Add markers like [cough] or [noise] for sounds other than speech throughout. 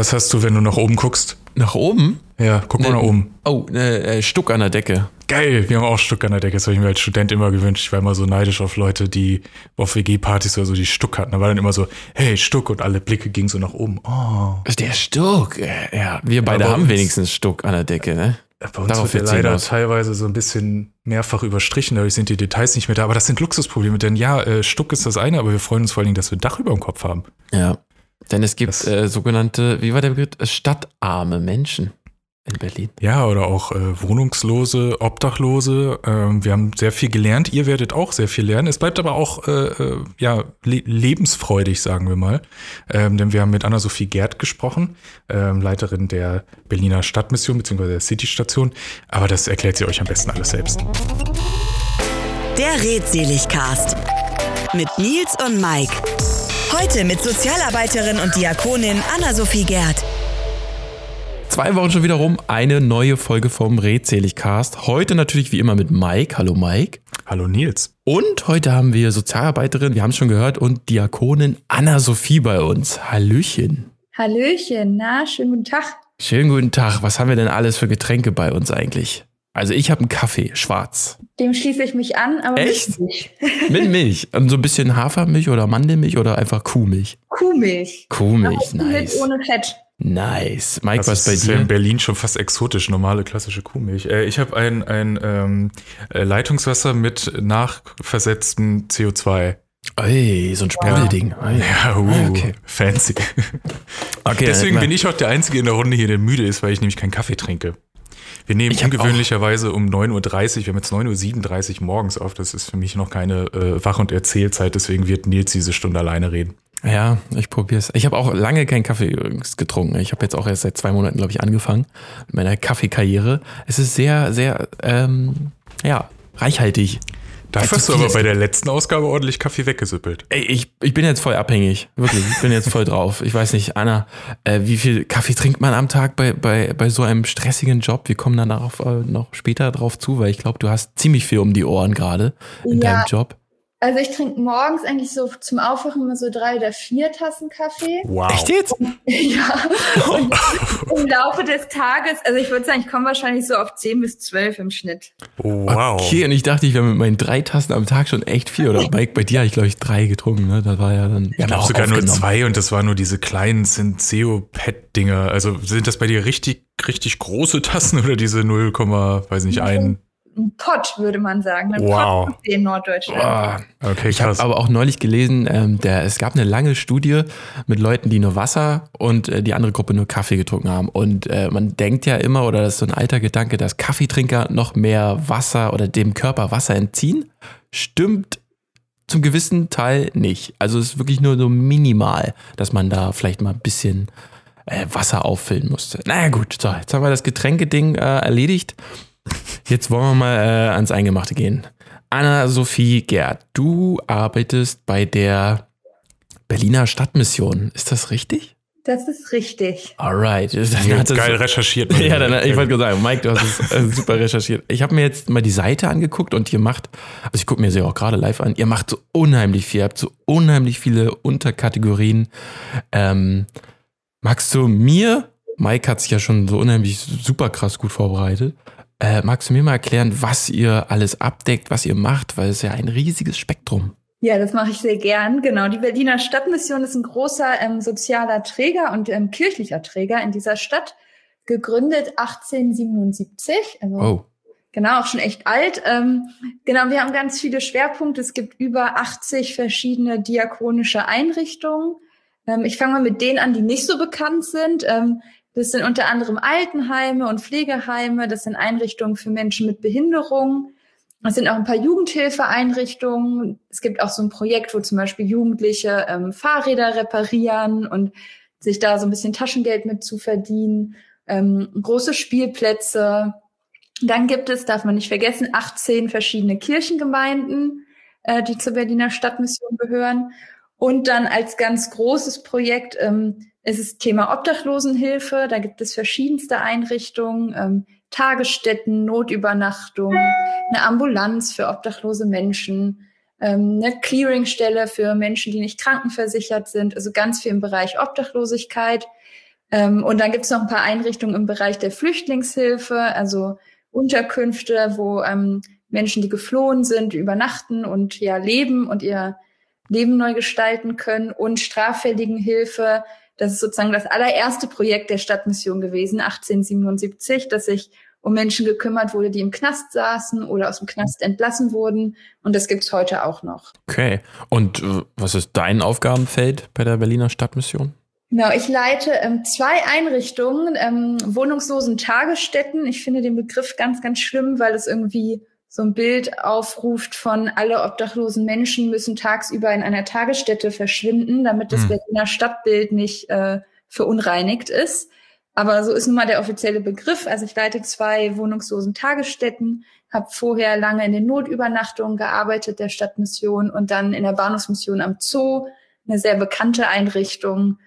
Was hast du, wenn du nach oben guckst? Nach oben? Ja, guck mal Ne- nach oben. Oh, äh, äh, Stuck an der Decke. Geil, wir haben auch Stuck an der Decke. Das habe ich mir als Student immer gewünscht. Ich war immer so neidisch auf Leute, die auf WG-Partys oder so die Stuck hatten. Da war dann immer so, hey, Stuck und alle Blicke gingen so nach oben. Oh. Der Stuck. Ja, wir beide bei haben uns- wenigstens Stuck an der Decke, ne? Bei uns Darauf wird wird's leider hinaus. teilweise so ein bisschen mehrfach überstrichen, dadurch sind die Details nicht mehr da. Aber das sind Luxusprobleme, denn ja, äh, Stuck ist das eine, aber wir freuen uns vor allen Dingen, dass wir ein Dach über dem Kopf haben. Ja. Denn es gibt Das- äh, sogenannte, wie war der Begriff? Stadtarme Menschen in Berlin. Ja, oder auch äh, Wohnungslose, Obdachlose. Ähm, wir haben sehr viel gelernt. Ihr werdet auch sehr viel lernen. Es bleibt aber auch äh, äh, ja, le lebensfreudig, sagen wir mal. Ähm, denn wir haben mit Anna-Sophie Gerd gesprochen, ähm, Leiterin der Berliner Stadtmission bzw. der City-Station. Aber das erklärt sie euch am besten alles selbst. Der Redseligcast mit Nils und Mike. Heute mit Sozialarbeiterin und Diakonin Anna-Sophie Gerd. Zwei Wochen schon wieder rum, eine neue Folge vom Redseligcast. Heute natürlich wie immer mit Mike. Hallo Mike. Hallo Nils. Und heute haben wir Sozialarbeiterin, wir haben es schon gehört, und Diakonin Anna-Sophie bei uns. Hallöchen. Hallöchen, na, schönen guten Tag. Schönen guten Tag. Was haben wir denn alles für Getränke bei uns eigentlich? Also ich habe einen Kaffee, schwarz. Dem schließe ich mich an, aber Echt? mit Milch. [laughs] Mit Milch. Und so ein bisschen Hafermilch oder Mandelmilch oder einfach Kuhmilch. Kuhmilch. Kuhmilch, Mit nice. ohne Fett. Nice. Mike, Das was bei ist ja in dir? Berlin schon fast exotisch, normale klassische Kuhmilch. Äh, ich habe ein, ein ähm, äh, Leitungswasser mit nachversetztem CO2. Ey, so ein Sprudelding. Ey. Ja, uh, Ah, okay. fancy. Okay, Deswegen bin ich auch der Einzige in der Runde hier, der müde ist, weil ich nämlich keinen Kaffee trinke. Wir nehmen ungewöhnlicherweise um 9.30 Uhr, wir haben jetzt 9.37 Uhr morgens auf. Das ist für mich noch keine äh, Wach- und Erzählzeit, deswegen wird Nils diese Stunde alleine reden. Ja, ich probier's. Ich habe auch lange keinen Kaffee übrigens getrunken. Ich habe jetzt auch erst seit zwei Monaten, glaube ich, angefangen mit meiner Kaffeekarriere. Es ist sehr, sehr, ähm, ja, reichhaltig. Dafür hast du aber bei der letzten Ausgabe ordentlich Kaffee weggesüppelt. Ey, ich, ich bin jetzt voll abhängig. Wirklich, ich bin jetzt voll drauf. Ich weiß nicht, Anna, äh, wie viel Kaffee trinkt man am Tag bei, bei, bei so einem stressigen Job? Wir kommen dann darauf, äh, noch später drauf zu, weil ich glaube, du hast ziemlich viel um die Ohren gerade in Ja. deinem Job. Also ich trinke morgens eigentlich so zum Aufwachen immer so drei oder vier Tassen Kaffee. Wow. Echt jetzt? [laughs] ja. Und [laughs] im Laufe des Tages, also ich würde sagen, ich komme wahrscheinlich so auf 10 bis 12 im Schnitt. Wow. Okay, und ich dachte, ich wäre mit meinen drei Tassen am Tag schon echt viel. Oder Mike, bei dir habe ich, glaube ich, drei getrunken. Ne? Das war ja dann. Ich glaube sogar nur zwei und das waren nur diese kleinen Senseo-Pet-Dinger. Also sind das bei dir richtig, richtig große Tassen oder diese 0, weiß nicht, ein? Ein Pott, würde man sagen. Ein Wow. Pott in Norddeutschland. Ah, Okay, Ich habe aber auch neulich gelesen, ähm, der, es gab eine lange Studie mit Leuten, die nur Wasser und äh, die andere Gruppe nur Kaffee getrunken haben. Und äh, man denkt ja immer, oder das ist so ein alter Gedanke, dass Kaffeetrinker noch mehr Wasser oder dem Körper Wasser entziehen. Stimmt zum gewissen Teil nicht. Also es ist wirklich nur so minimal, dass man da vielleicht mal ein bisschen äh, Wasser auffüllen musste. Naja gut, so, jetzt haben wir das Getränkeding äh, erledigt. Jetzt wollen wir mal äh, ans Eingemachte gehen. Anna-Sophie Gerd, du arbeitest bei der Berliner Stadtmission. Ist das richtig? Das ist richtig. Alright. Das Ja, hat das- geil recherchiert. [laughs] Ja, dann, ich wollte gerade sagen, Mike, du hast es äh, super recherchiert. Ich habe mir jetzt mal die Seite angeguckt und ihr macht, also ich gucke mir sie auch gerade live an, ihr macht so unheimlich viel, ihr habt so unheimlich viele Unterkategorien. Ähm, magst du mir, Mike hat sich ja schon so unheimlich super krass gut vorbereitet, äh, magst du mir mal erklären, was ihr alles abdeckt, was ihr macht, weil es ist ja ein riesiges Spektrum. Ja, das mache ich sehr gern. Genau, die Berliner Stadtmission ist ein großer ähm, sozialer Träger und ähm, kirchlicher Träger in dieser Stadt, gegründet 1877. Also Oh. Genau, auch schon echt alt. Ähm, genau, wir haben ganz viele Schwerpunkte. Es gibt über 80 verschiedene diakonische Einrichtungen. Ähm, ich fange mal mit denen an, die nicht so bekannt sind. Das sind unter anderem Altenheime und Pflegeheime. Das sind Einrichtungen für Menschen mit Behinderung. Es sind auch ein paar Jugendhilfeeinrichtungen. Es gibt auch so ein Projekt, wo zum Beispiel Jugendliche ähm, Fahrräder reparieren und sich da so ein bisschen Taschengeld mit zu verdienen. Ähm, große Spielplätze. Dann gibt es, darf man nicht vergessen, 18 verschiedene Kirchengemeinden, äh, die zur Berliner Stadtmission gehören. Und dann als ganz großes Projekt ähm, ist es Thema Obdachlosenhilfe. Da gibt es verschiedenste Einrichtungen, ähm, Tagesstätten, Notübernachtung, eine Ambulanz für obdachlose Menschen, ähm, eine Clearingstelle für Menschen, die nicht krankenversichert sind. Also ganz viel im Bereich Obdachlosigkeit. Ähm, und dann gibt es noch ein paar Einrichtungen im Bereich der Flüchtlingshilfe, also Unterkünfte, wo ähm, Menschen, die geflohen sind, übernachten und ja leben und ihr Leben neu gestalten können und Straffälligenhilfe. Das ist sozusagen das allererste Projekt der Stadtmission gewesen, 1877, das sich um Menschen gekümmert wurde, die im Knast saßen oder aus dem Knast entlassen wurden. Und das gibt's heute auch noch. Okay. Und äh, was ist dein Aufgabenfeld bei der Berliner Stadtmission? Genau, ich leite ähm, zwei Einrichtungen, ähm, wohnungslosen Tagesstätten. Ich finde den Begriff ganz, ganz schlimm, weil es irgendwie so ein Bild aufruft von alle obdachlosen Menschen müssen tagsüber in einer Tagesstätte verschwinden, damit das hm. Berliner Stadtbild nicht äh, verunreinigt ist. Aber so ist nun mal der offizielle Begriff. Also ich leite zwei wohnungslosen Tagesstätten, habe vorher lange in den Notübernachtungen gearbeitet der Stadtmission und dann in der Bahnhofsmission am Zoo, eine sehr bekannte Einrichtung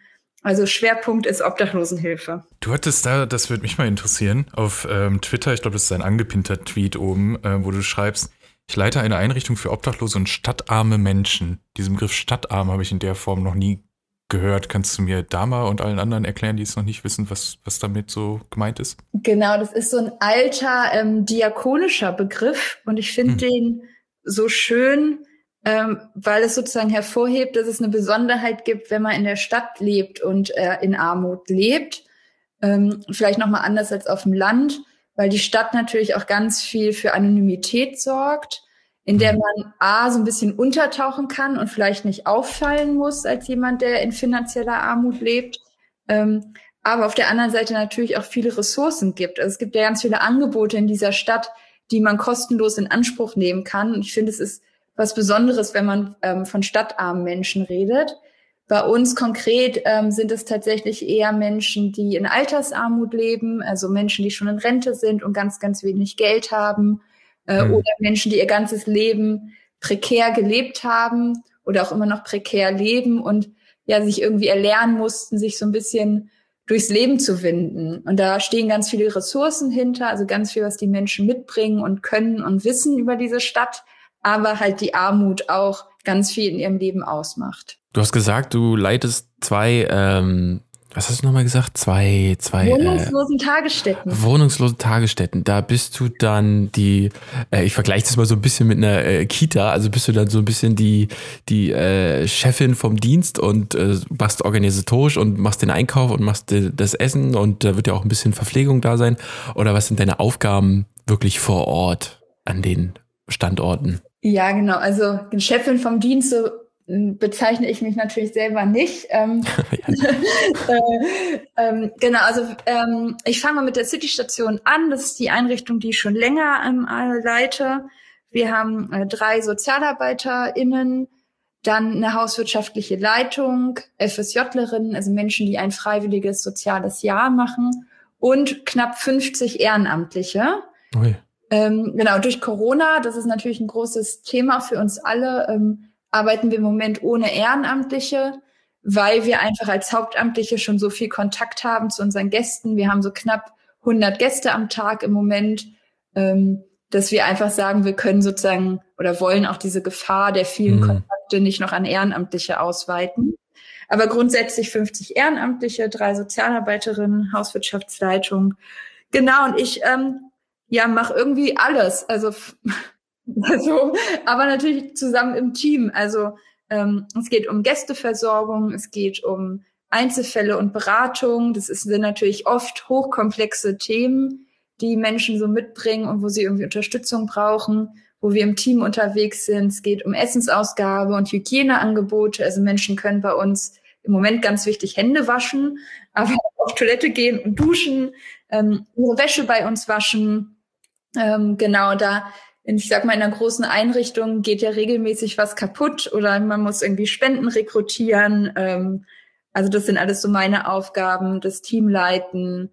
also Schwerpunkt ist Obdachlosenhilfe. Du hattest da, das würde mich mal interessieren, auf ähm, Twitter, ich glaube, das ist ein angepinnter Tweet oben, äh, wo du schreibst, ich leite eine Einrichtung für obdachlose und stadtarme Menschen. Diesen Begriff stadtarm habe ich in der Form noch nie gehört. Kannst du mir da mal und allen anderen erklären, die es noch nicht wissen, was, was damit so gemeint ist? Genau, das ist so ein alter ähm, diakonischer Begriff und ich finde hm. den so schön, ähm, weil es sozusagen hervorhebt, dass es eine Besonderheit gibt, wenn man in der Stadt lebt und äh, in Armut lebt. Ähm, vielleicht nochmal anders als auf dem Land, weil die Stadt natürlich auch ganz viel für Anonymität sorgt, in der mhm. man A, so ein bisschen untertauchen kann und vielleicht nicht auffallen muss als jemand, der in finanzieller Armut lebt. Ähm, aber auf der anderen Seite natürlich auch viele Ressourcen gibt. Also es gibt ja ganz viele Angebote in dieser Stadt, die man kostenlos in Anspruch nehmen kann. Und ich finde, es ist was Besonderes, wenn man ähm, von stadtarmen Menschen redet. Bei uns konkret ähm, sind es tatsächlich eher Menschen, die in Altersarmut leben, also Menschen, die schon in Rente sind und ganz, ganz wenig Geld haben, äh, mhm. oder Menschen, die ihr ganzes Leben prekär gelebt haben oder auch immer noch prekär leben und ja sich irgendwie erlernen mussten, sich so ein bisschen durchs Leben zu winden. Und da stehen ganz viele Ressourcen hinter, also ganz viel, was die Menschen mitbringen und können und wissen über diese Stadt aber halt die Armut auch ganz viel in ihrem Leben ausmacht. Du hast gesagt, du leitest zwei, ähm, was hast du nochmal gesagt? Zwei, zwei. Wohnungslosen äh, Tagesstätten. Wohnungslosen Tagesstätten. Da bist du dann die, äh, ich vergleiche das mal so ein bisschen mit einer äh, Kita, also bist du dann so ein bisschen die, die äh, Chefin vom Dienst und äh, machst organisatorisch und machst den Einkauf und machst de, das Essen und da wird ja auch ein bisschen Verpflegung da sein. Oder was sind deine Aufgaben wirklich vor Ort an den Standorten? Ja, genau. Also Chefin vom Dienst so hm, bezeichne ich mich natürlich selber nicht. Ähm, [laughs] [laughs] äh, ähm, genau, also ähm, ich fange mal mit der City-Station an. Das ist die Einrichtung, die ich schon länger ähm, leite. Wir haben äh, drei SozialarbeiterInnen, dann eine hauswirtschaftliche Leitung, FSJlerinnen, also Menschen, die ein freiwilliges soziales Jahr machen und knapp 50 Ehrenamtliche. Ui. Ähm, genau, durch Corona, das ist natürlich ein großes Thema für uns alle, ähm, arbeiten wir im Moment ohne Ehrenamtliche, weil wir einfach als Hauptamtliche schon so viel Kontakt haben zu unseren Gästen. Wir haben so knapp 100 Gäste am Tag im Moment, ähm, dass wir einfach sagen, wir können sozusagen oder wollen auch diese Gefahr der vielen mhm. Kontakte nicht noch an Ehrenamtliche ausweiten. Aber grundsätzlich 50 Ehrenamtliche, drei Sozialarbeiterinnen, Hauswirtschaftsleitung. Genau, und ich ähm, ja, mach irgendwie alles. Also, [laughs] also aber natürlich zusammen im Team. Also ähm, es geht um Gästeversorgung, es geht um Einzelfälle und Beratung. Das ist, sind natürlich oft hochkomplexe Themen, die Menschen so mitbringen und wo sie irgendwie Unterstützung brauchen, wo wir im Team unterwegs sind. Es geht um Essensausgabe und Hygieneangebote. Also Menschen können bei uns im Moment ganz wichtig Hände waschen, aber [laughs] auf Toilette gehen und duschen, ähm, ihre Wäsche bei uns waschen, ähm, genau, da, ich sag mal, in einer großen Einrichtung geht ja regelmäßig was kaputt oder man muss irgendwie Spenden rekrutieren. Ähm, also das sind alles so meine Aufgaben, das Team leiten,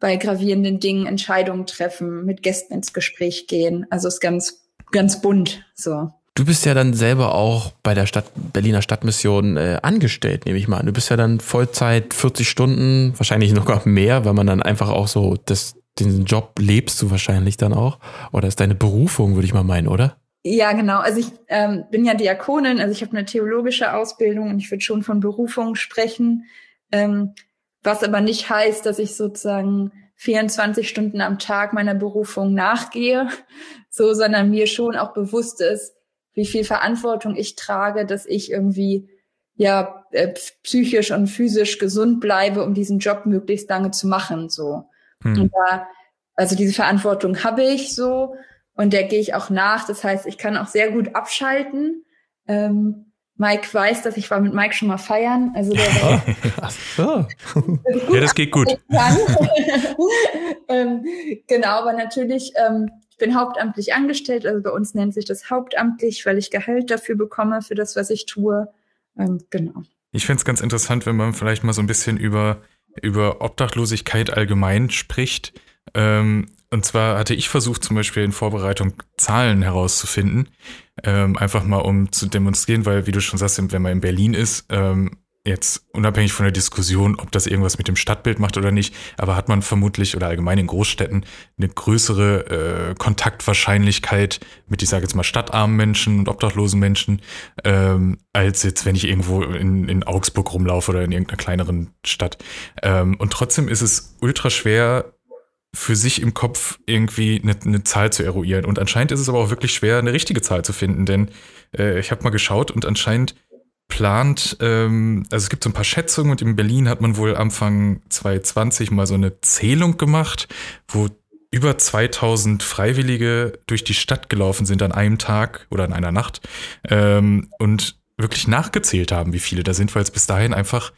bei gravierenden Dingen Entscheidungen treffen, mit Gästen ins Gespräch gehen. Also ist ganz, ganz bunt so. Du bist ja dann selber auch bei der Stadt, Berliner Stadtmission äh, angestellt, nehme ich mal an. Du bist ja dann Vollzeit 40 Stunden, wahrscheinlich noch mehr, weil man dann einfach auch so das den Job lebst du wahrscheinlich dann auch. Oder ist deine Berufung, würde ich mal meinen, oder? Ja, genau. Also ich ähm, bin ja Diakonin, also ich habe eine theologische Ausbildung und ich würde schon von Berufung sprechen. Ähm, was aber nicht heißt, dass ich sozusagen 24 Stunden am Tag meiner Berufung nachgehe, [laughs] so, sondern mir schon auch bewusst ist, wie viel Verantwortung ich trage, dass ich irgendwie ja äh, psychisch und physisch gesund bleibe, um diesen Job möglichst lange zu machen, so. Hm. Und da, also diese Verantwortung habe ich so und der gehe ich auch nach. Das heißt, ich kann auch sehr gut abschalten. Ähm, Mike weiß, dass ich war mit Mike schon mal feiern. Also der [laughs] war oh. [laughs] ja, das geht gut. [laughs] ähm, genau, aber natürlich, ähm, ich bin hauptamtlich angestellt. Also bei uns nennt sich das hauptamtlich, weil ich Gehalt dafür bekomme, für das, was ich tue. Ähm, genau. Ich finde es ganz interessant, wenn man vielleicht mal so ein bisschen über, über Obdachlosigkeit allgemein spricht. Ähm, und zwar hatte ich versucht, zum Beispiel in Vorbereitung Zahlen herauszufinden, ähm, einfach mal um zu demonstrieren, weil, wie du schon sagst, wenn man in Berlin ist, ähm, jetzt unabhängig von der Diskussion, ob das irgendwas mit dem Stadtbild macht oder nicht, aber hat man vermutlich oder allgemein in Großstädten eine größere äh, Kontaktwahrscheinlichkeit mit, ich sage jetzt mal, stadtarmen Menschen und obdachlosen Menschen, ähm, als jetzt, wenn ich irgendwo in, in Augsburg rumlaufe oder in irgendeiner kleineren Stadt. Ähm, und trotzdem ist es ultra schwer, für sich im Kopf irgendwie eine, eine, Zahl zu eruieren. Und anscheinend ist es aber auch wirklich schwer, eine richtige Zahl zu finden, denn äh, ich habe mal geschaut und anscheinend plant, ähm, also es gibt so ein paar Schätzungen und in Berlin hat man wohl Anfang 2020 mal so eine Zählung gemacht, wo über 2000 Freiwillige durch die Stadt gelaufen sind an einem Tag oder an einer Nacht ähm, und wirklich nachgezählt haben, wie viele da sind, weil es bis dahin einfach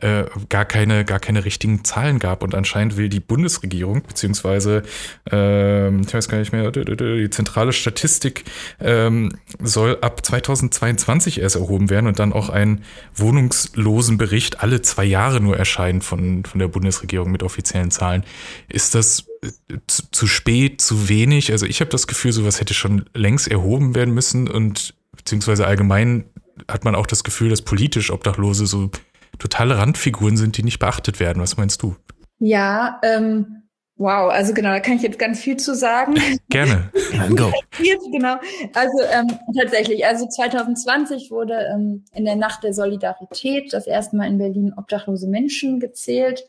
äh, gar keine, gar keine richtigen Zahlen gab. Und anscheinend will die Bundesregierung, beziehungsweise, ähm, ich weiß gar nicht mehr, die zentrale Statistik ähm, soll ab 2022 erst erhoben werden und dann auch ein Wohnungslosenbericht alle zwei Jahre nur erscheinen von, von der Bundesregierung mit offiziellen Zahlen. Ist das äh, zu, zu spät, zu wenig? Also ich habe das Gefühl, sowas hätte schon längst erhoben werden müssen und beziehungsweise allgemein hat man auch das Gefühl, dass politisch Obdachlose so totale Randfiguren sind, die nicht beachtet werden. Was meinst du? Ja, ähm, wow, also genau, da kann ich jetzt ganz viel zu sagen. [laughs] Gerne. Go. genau. Also ähm, tatsächlich, also 2020 wurde ähm, in der Nacht der Solidarität das erste Mal in Berlin obdachlose Menschen gezählt.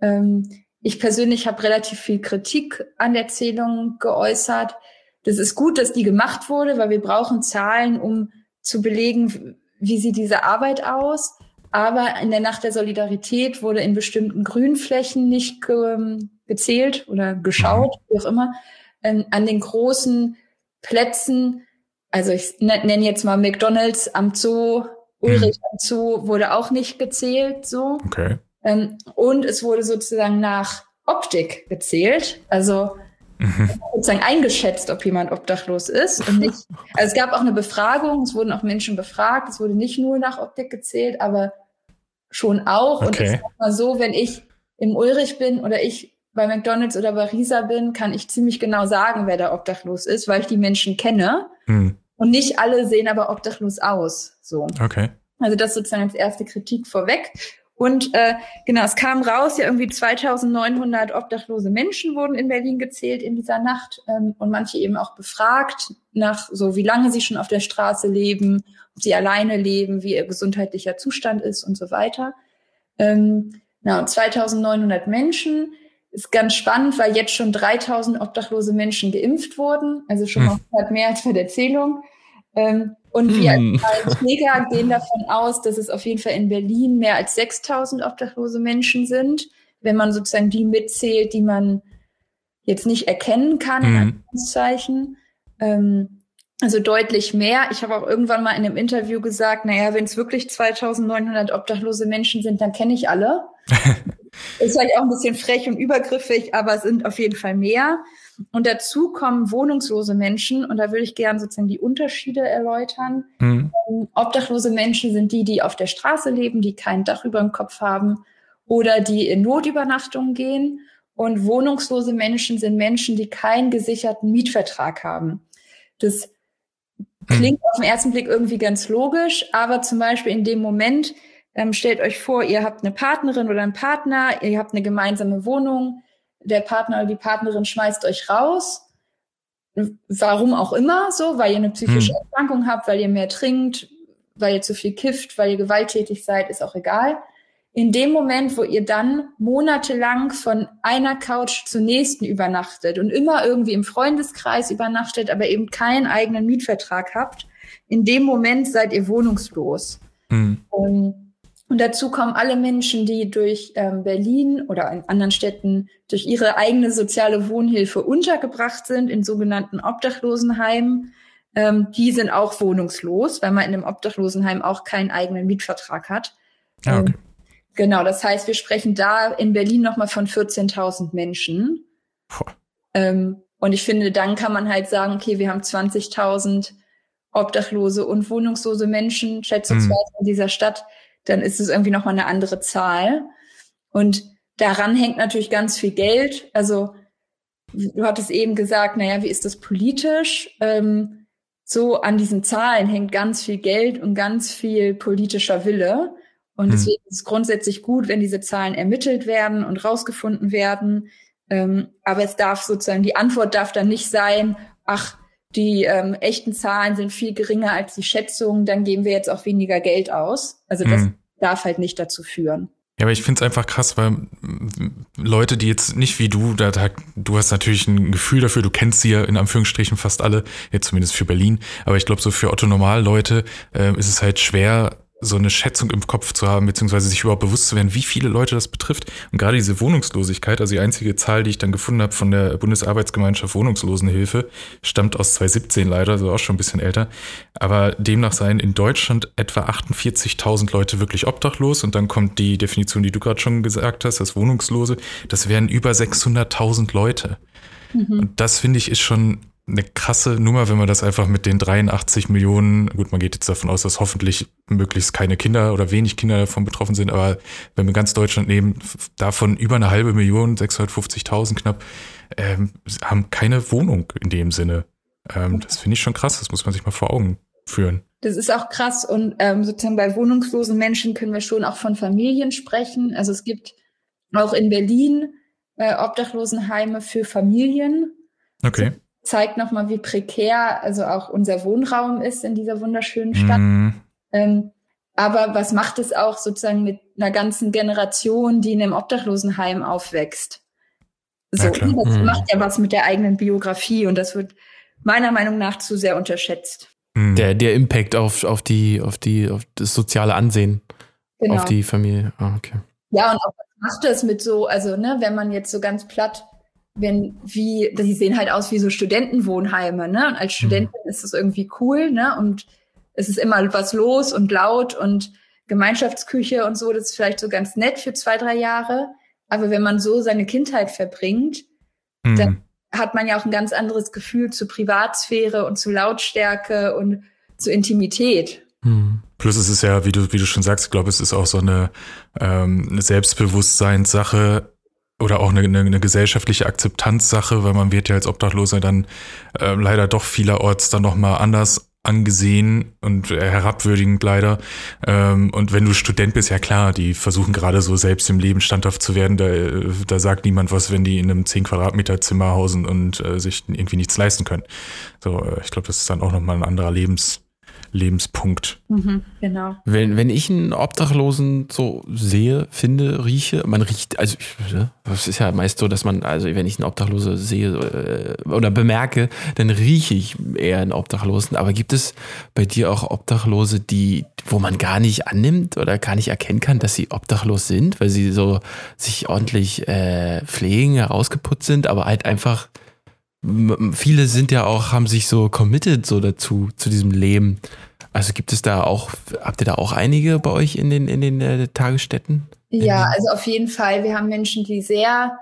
Ähm, ich persönlich habe relativ viel Kritik an der Zählung geäußert. Das ist gut, dass die gemacht wurde, weil wir brauchen Zahlen, um zu belegen, wie sieht diese Arbeit aus. Aber in der Nacht der Solidarität wurde in bestimmten Grünflächen nicht ge gezählt oder geschaut, mhm. wie auch immer. Ähm, an den großen Plätzen, also ich nenne jetzt mal McDonalds am Zoo, Ulrich mhm. am Zoo, wurde auch nicht gezählt, so. Okay. Ähm, und es wurde sozusagen nach Optik gezählt. Also mhm. sozusagen eingeschätzt, ob jemand obdachlos ist. Und nicht, also es gab auch eine Befragung, es wurden auch Menschen befragt, es wurde nicht nur nach Optik gezählt, aber schon auch. Okay. Und ich sag mal so, wenn ich im Ulrich bin oder ich bei McDonalds oder bei Risa bin, kann ich ziemlich genau sagen, wer da obdachlos ist, weil ich die Menschen kenne. Hm. Und nicht alle sehen aber obdachlos aus. So. Okay. Also das sozusagen als erste Kritik vorweg. Und äh, genau, es kam raus, ja irgendwie 2900 obdachlose Menschen wurden in Berlin gezählt in dieser Nacht ähm, und manche eben auch befragt nach so, wie lange sie schon auf der Straße leben, ob sie alleine leben, wie ihr gesundheitlicher Zustand ist und so weiter. Ähm, genau, 2900 Menschen ist ganz spannend, weil jetzt schon 3000 obdachlose Menschen geimpft wurden, also schon mal hm. mehr als bei der Zählung. Ähm, und wir hm. als Mega gehen davon aus, dass es auf jeden Fall in Berlin mehr als 6000 obdachlose Menschen sind, wenn man sozusagen die mitzählt, die man jetzt nicht erkennen kann, in hm. Anführungszeichen. Ähm, also deutlich mehr. Ich habe auch irgendwann mal in einem Interview gesagt, naja, wenn es wirklich 2900 obdachlose Menschen sind, dann kenne ich alle. [laughs] ist vielleicht auch ein bisschen frech und übergriffig, aber es sind auf jeden Fall mehr. Und dazu kommen wohnungslose Menschen, und da würde ich gerne sozusagen die Unterschiede erläutern. Mhm. Obdachlose Menschen sind die, die auf der Straße leben, die kein Dach über dem Kopf haben oder die in Notübernachtungen gehen. Und wohnungslose Menschen sind Menschen, die keinen gesicherten Mietvertrag haben. Das klingt mhm. auf den ersten Blick irgendwie ganz logisch, aber zum Beispiel in dem Moment, ähm, stellt euch vor, ihr habt eine Partnerin oder einen Partner, ihr habt eine gemeinsame Wohnung, der Partner oder die Partnerin schmeißt euch raus. Warum auch immer so, weil ihr eine psychische hm. Erkrankung habt, weil ihr mehr trinkt, weil ihr zu viel kifft, weil ihr gewalttätig seid, ist auch egal. in dem Moment, wo ihr dann monatelang von einer Couch zur nächsten übernachtet und immer irgendwie im Freundeskreis übernachtet, aber eben keinen eigenen Mietvertrag habt, in dem Moment seid ihr wohnungslos. Mhm. Um, und dazu kommen alle Menschen, die durch ähm, Berlin oder in anderen Städten durch ihre eigene soziale Wohnhilfe untergebracht sind in sogenannten Obdachlosenheimen. Ähm, die sind auch wohnungslos, weil man in einem Obdachlosenheim auch keinen eigenen Mietvertrag hat. Ah, okay. ähm, genau, das heißt, wir sprechen da in Berlin nochmal von 14.000 Menschen. Ähm, und ich finde, dann kann man halt sagen, okay, wir haben 20.000 obdachlose und wohnungslose Menschen schätzungsweise mhm. in dieser Stadt dann ist es irgendwie nochmal eine andere Zahl. Und daran hängt natürlich ganz viel Geld. Also du hattest eben gesagt, naja, wie ist das politisch? Ähm, so an diesen Zahlen hängt ganz viel Geld und ganz viel politischer Wille. Und hm. deswegen ist es grundsätzlich gut, wenn diese Zahlen ermittelt werden und rausgefunden werden. Ähm, aber es darf sozusagen, die Antwort darf dann nicht sein, ach, die ähm, echten Zahlen sind viel geringer als die Schätzungen, dann geben wir jetzt auch weniger Geld aus. Also das mhm. darf halt nicht dazu führen. Ja, aber ich finde es einfach krass, weil Leute, die jetzt nicht wie du, da, du hast natürlich ein Gefühl dafür, du kennst sie ja in Anführungsstrichen fast alle, jetzt zumindest für Berlin, aber ich glaube, so für Otto Normal-Leute äh, ist es halt schwer, so eine Schätzung im Kopf zu haben, beziehungsweise sich überhaupt bewusst zu werden, wie viele Leute das betrifft. Und gerade diese Wohnungslosigkeit, also die einzige Zahl, die ich dann gefunden habe von der Bundesarbeitsgemeinschaft Wohnungslosenhilfe, stammt aus 2017 leider, also auch schon ein bisschen älter. Aber demnach seien in Deutschland etwa 48.000 Leute wirklich obdachlos. Und dann kommt die Definition, die du gerade schon gesagt hast, das Wohnungslose. Das wären über 600.000 Leute. Mhm. Und das finde ich ist schon eine krasse Nummer, wenn man das einfach mit den 83 Millionen, gut, man geht jetzt davon aus, dass hoffentlich möglichst keine Kinder oder wenig Kinder davon betroffen sind, aber wenn wir ganz Deutschland nehmen, davon über eine halbe Million, 650.000 knapp, ähm, haben keine Wohnung in dem Sinne. Ähm, das finde ich schon krass, das muss man sich mal vor Augen führen. Das ist auch krass und ähm, sozusagen bei wohnungslosen Menschen können wir schon auch von Familien sprechen. Also es gibt auch in Berlin äh, Obdachlosenheime für Familien. Okay zeigt nochmal, wie prekär also auch unser Wohnraum ist in dieser wunderschönen Stadt. Mhm. Ähm, aber was macht es auch sozusagen mit einer ganzen Generation, die in einem Obdachlosenheim aufwächst? So, ja, das mhm. macht ja was mit der eigenen Biografie und das wird meiner Meinung nach zu sehr unterschätzt. Mhm. Der, der Impact auf, auf die, auf die, auf das soziale Ansehen, genau. auf die Familie. Oh, okay. Ja, und auch was macht das mit so, also, ne, wenn man jetzt so ganz platt wenn wie, die sehen halt aus wie so Studentenwohnheime, ne? Und als mhm. Studentin ist das irgendwie cool, ne? Und es ist immer was los und laut und Gemeinschaftsküche und so, das ist vielleicht so ganz nett für zwei, drei Jahre. Aber wenn man so seine Kindheit verbringt, mhm. dann hat man ja auch ein ganz anderes Gefühl zu Privatsphäre und zu Lautstärke und zu Intimität. Mhm. Plus es ist ja, wie du, wie du schon sagst, ich glaube, es ist auch so eine, ähm, eine Selbstbewusstseinssache, oder auch eine, eine, eine gesellschaftliche Akzeptanzsache, weil man wird ja als Obdachloser dann äh, leider doch vielerorts dann nochmal anders angesehen und herabwürdigend leider. Ähm, und wenn du Student bist, ja klar, die versuchen gerade so selbst im Leben standhaft zu werden. Da, äh, da sagt niemand was, wenn die in einem 10 Quadratmeter Zimmer hausen und äh, sich irgendwie nichts leisten können. So, äh, ich glaube, das ist dann auch nochmal ein anderer Lebens, Lebenspunkt. Mhm, genau. Wenn, wenn ich einen Obdachlosen so sehe, finde, rieche, man riecht, also das ist ja meist so, dass man, also wenn ich einen Obdachlosen sehe äh, oder bemerke, dann rieche ich eher einen Obdachlosen. Aber gibt es bei dir auch Obdachlose, die, wo man gar nicht annimmt oder gar nicht erkennen kann, dass sie obdachlos sind, weil sie so sich ordentlich äh, pflegen, herausgeputzt sind, aber halt einfach viele sind ja auch, haben sich so committed so dazu, zu diesem Leben. Also gibt es da auch, habt ihr da auch einige bei euch in den, in den äh, Tagesstätten? Ja, also auf jeden Fall. Wir haben Menschen, die sehr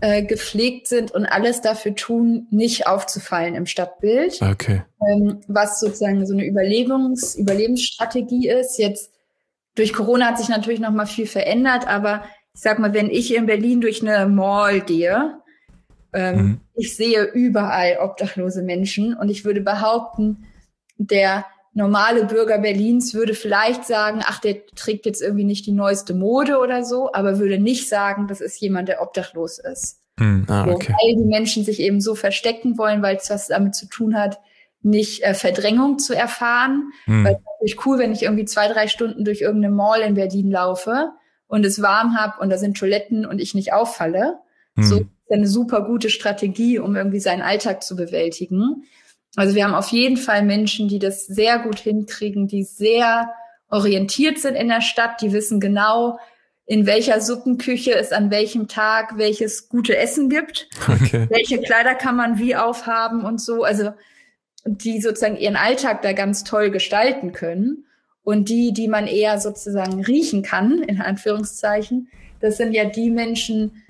äh, gepflegt sind und alles dafür tun, nicht aufzufallen im Stadtbild. Okay. Ähm, was sozusagen so eine Überlebens, Überlebensstrategie ist. Jetzt durch Corona hat sich natürlich noch mal viel verändert, aber ich sag mal, wenn ich in Berlin durch eine Mall gehe, ähm, mhm. Ich sehe überall obdachlose Menschen und ich würde behaupten, der normale Bürger Berlins würde vielleicht sagen, ach, der trägt jetzt irgendwie nicht die neueste Mode oder so, aber würde nicht sagen, das ist jemand, der obdachlos ist. Mhm. Ah, okay. Weil die Menschen sich eben so verstecken wollen, weil es was damit zu tun hat, nicht äh, Verdrängung zu erfahren. Mhm. Weil es ist natürlich cool, wenn ich irgendwie zwei, drei Stunden durch irgendeine Mall in Berlin laufe und es warm habe und da sind Toiletten und ich nicht auffalle. Mhm. So eine super gute Strategie, um irgendwie seinen Alltag zu bewältigen. Also wir haben auf jeden Fall Menschen, die das sehr gut hinkriegen, die sehr orientiert sind in der Stadt, die wissen genau, in welcher Suppenküche es an welchem Tag welches gute Essen gibt, okay. welche Kleider kann man wie aufhaben und so. Also die sozusagen ihren Alltag da ganz toll gestalten können. Und die, die man eher sozusagen riechen kann, in Anführungszeichen, das sind ja die Menschen,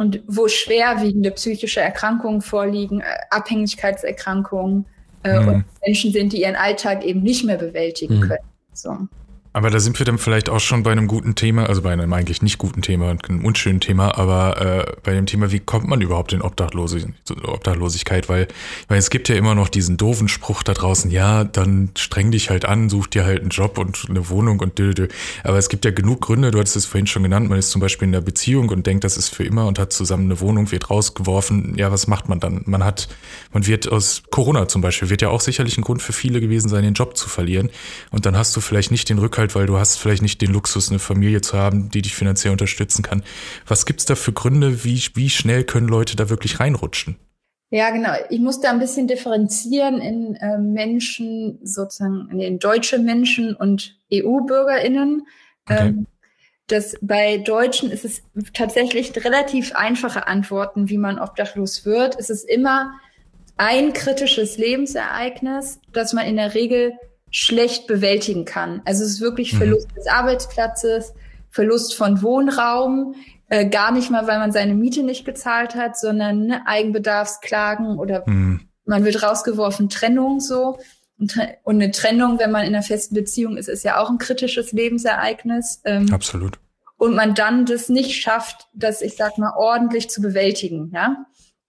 und wo schwerwiegende psychische Erkrankungen vorliegen, äh, Abhängigkeitserkrankungen äh, mhm. und Menschen sind, die ihren Alltag eben nicht mehr bewältigen mhm. können. So. Aber da sind wir dann vielleicht auch schon bei einem guten Thema, also bei einem eigentlich nicht guten Thema, einem unschönen Thema, aber äh, bei dem Thema, wie kommt man überhaupt in Obdachlose, Obdachlosigkeit? Weil, weil es gibt ja immer noch diesen doofen Spruch da draußen, ja, dann streng dich halt an, such dir halt einen Job und eine Wohnung und dö, dö. Aber es gibt ja genug Gründe, du hattest es vorhin schon genannt, man ist zum Beispiel in der Beziehung und denkt, das ist für immer und hat zusammen eine Wohnung, wird rausgeworfen. Ja, was macht man dann? Man hat, man wird aus Corona zum Beispiel, wird ja auch sicherlich ein Grund für viele gewesen sein, den Job zu verlieren. Und dann hast du vielleicht nicht den Rückhalt halt, weil du hast vielleicht nicht den Luxus, eine Familie zu haben, die dich finanziell unterstützen kann. Was gibt es da für Gründe? Wie, wie schnell können Leute da wirklich reinrutschen? Ja, genau. Ich muss da ein bisschen differenzieren in äh, Menschen, sozusagen in deutsche Menschen und EU-BürgerInnen. Okay. Ähm, das bei Deutschen ist es tatsächlich relativ einfache Antworten, wie man obdachlos wird. Es ist immer ein kritisches Lebensereignis, das man in der Regel schlecht bewältigen kann. Also es ist wirklich mhm. Verlust mhm. des Arbeitsplatzes, Verlust von Wohnraum, äh, gar nicht mal, weil man seine Miete nicht gezahlt hat, sondern ne, Eigenbedarfsklagen oder mhm. man wird rausgeworfen, Trennung so. Und, und eine Trennung, wenn man in einer festen Beziehung ist, ist ja auch ein kritisches Lebensereignis. Ähm, Absolut. Und man dann das nicht schafft, das, ich sag mal, ordentlich zu bewältigen, ja.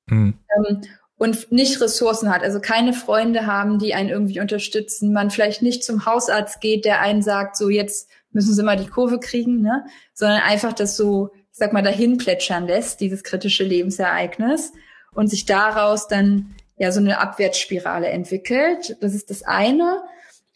Mhm. Ähm, und nicht Ressourcen hat, also keine Freunde haben, die einen irgendwie unterstützen, man vielleicht nicht zum Hausarzt geht, der einen sagt, so jetzt müssen sie mal die Kurve kriegen, ne? sondern einfach das so, ich sag mal, dahin plätschern lässt, dieses kritische Lebensereignis und sich daraus dann ja so eine Abwärtsspirale entwickelt. Das ist das eine.